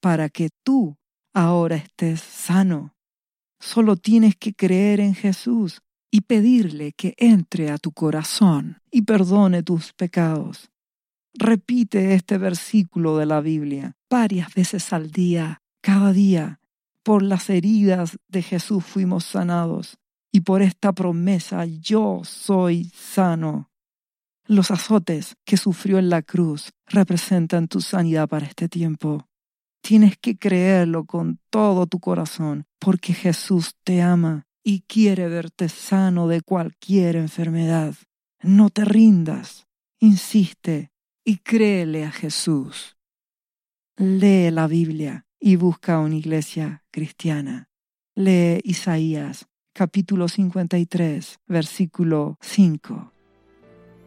para que tú ahora estés sano. Solo tienes que creer en Jesús y pedirle que entre a tu corazón y perdone tus pecados. Repite este versículo de la Biblia varias veces al día, cada día, por las heridas de Jesús fuimos sanados y por esta promesa yo soy sano. Los azotes que sufrió en la cruz representan tu sanidad para este tiempo. Tienes que creerlo con todo tu corazón porque Jesús te ama y quiere verte sano de cualquier enfermedad. No te rindas, insiste y créele a Jesús. Lee la Biblia y busca una iglesia cristiana. Lee Isaías capítulo 53, versículo 5.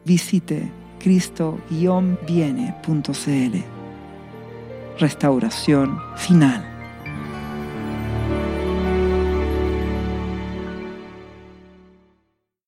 Visite cristo-viene.cl. Restauración final.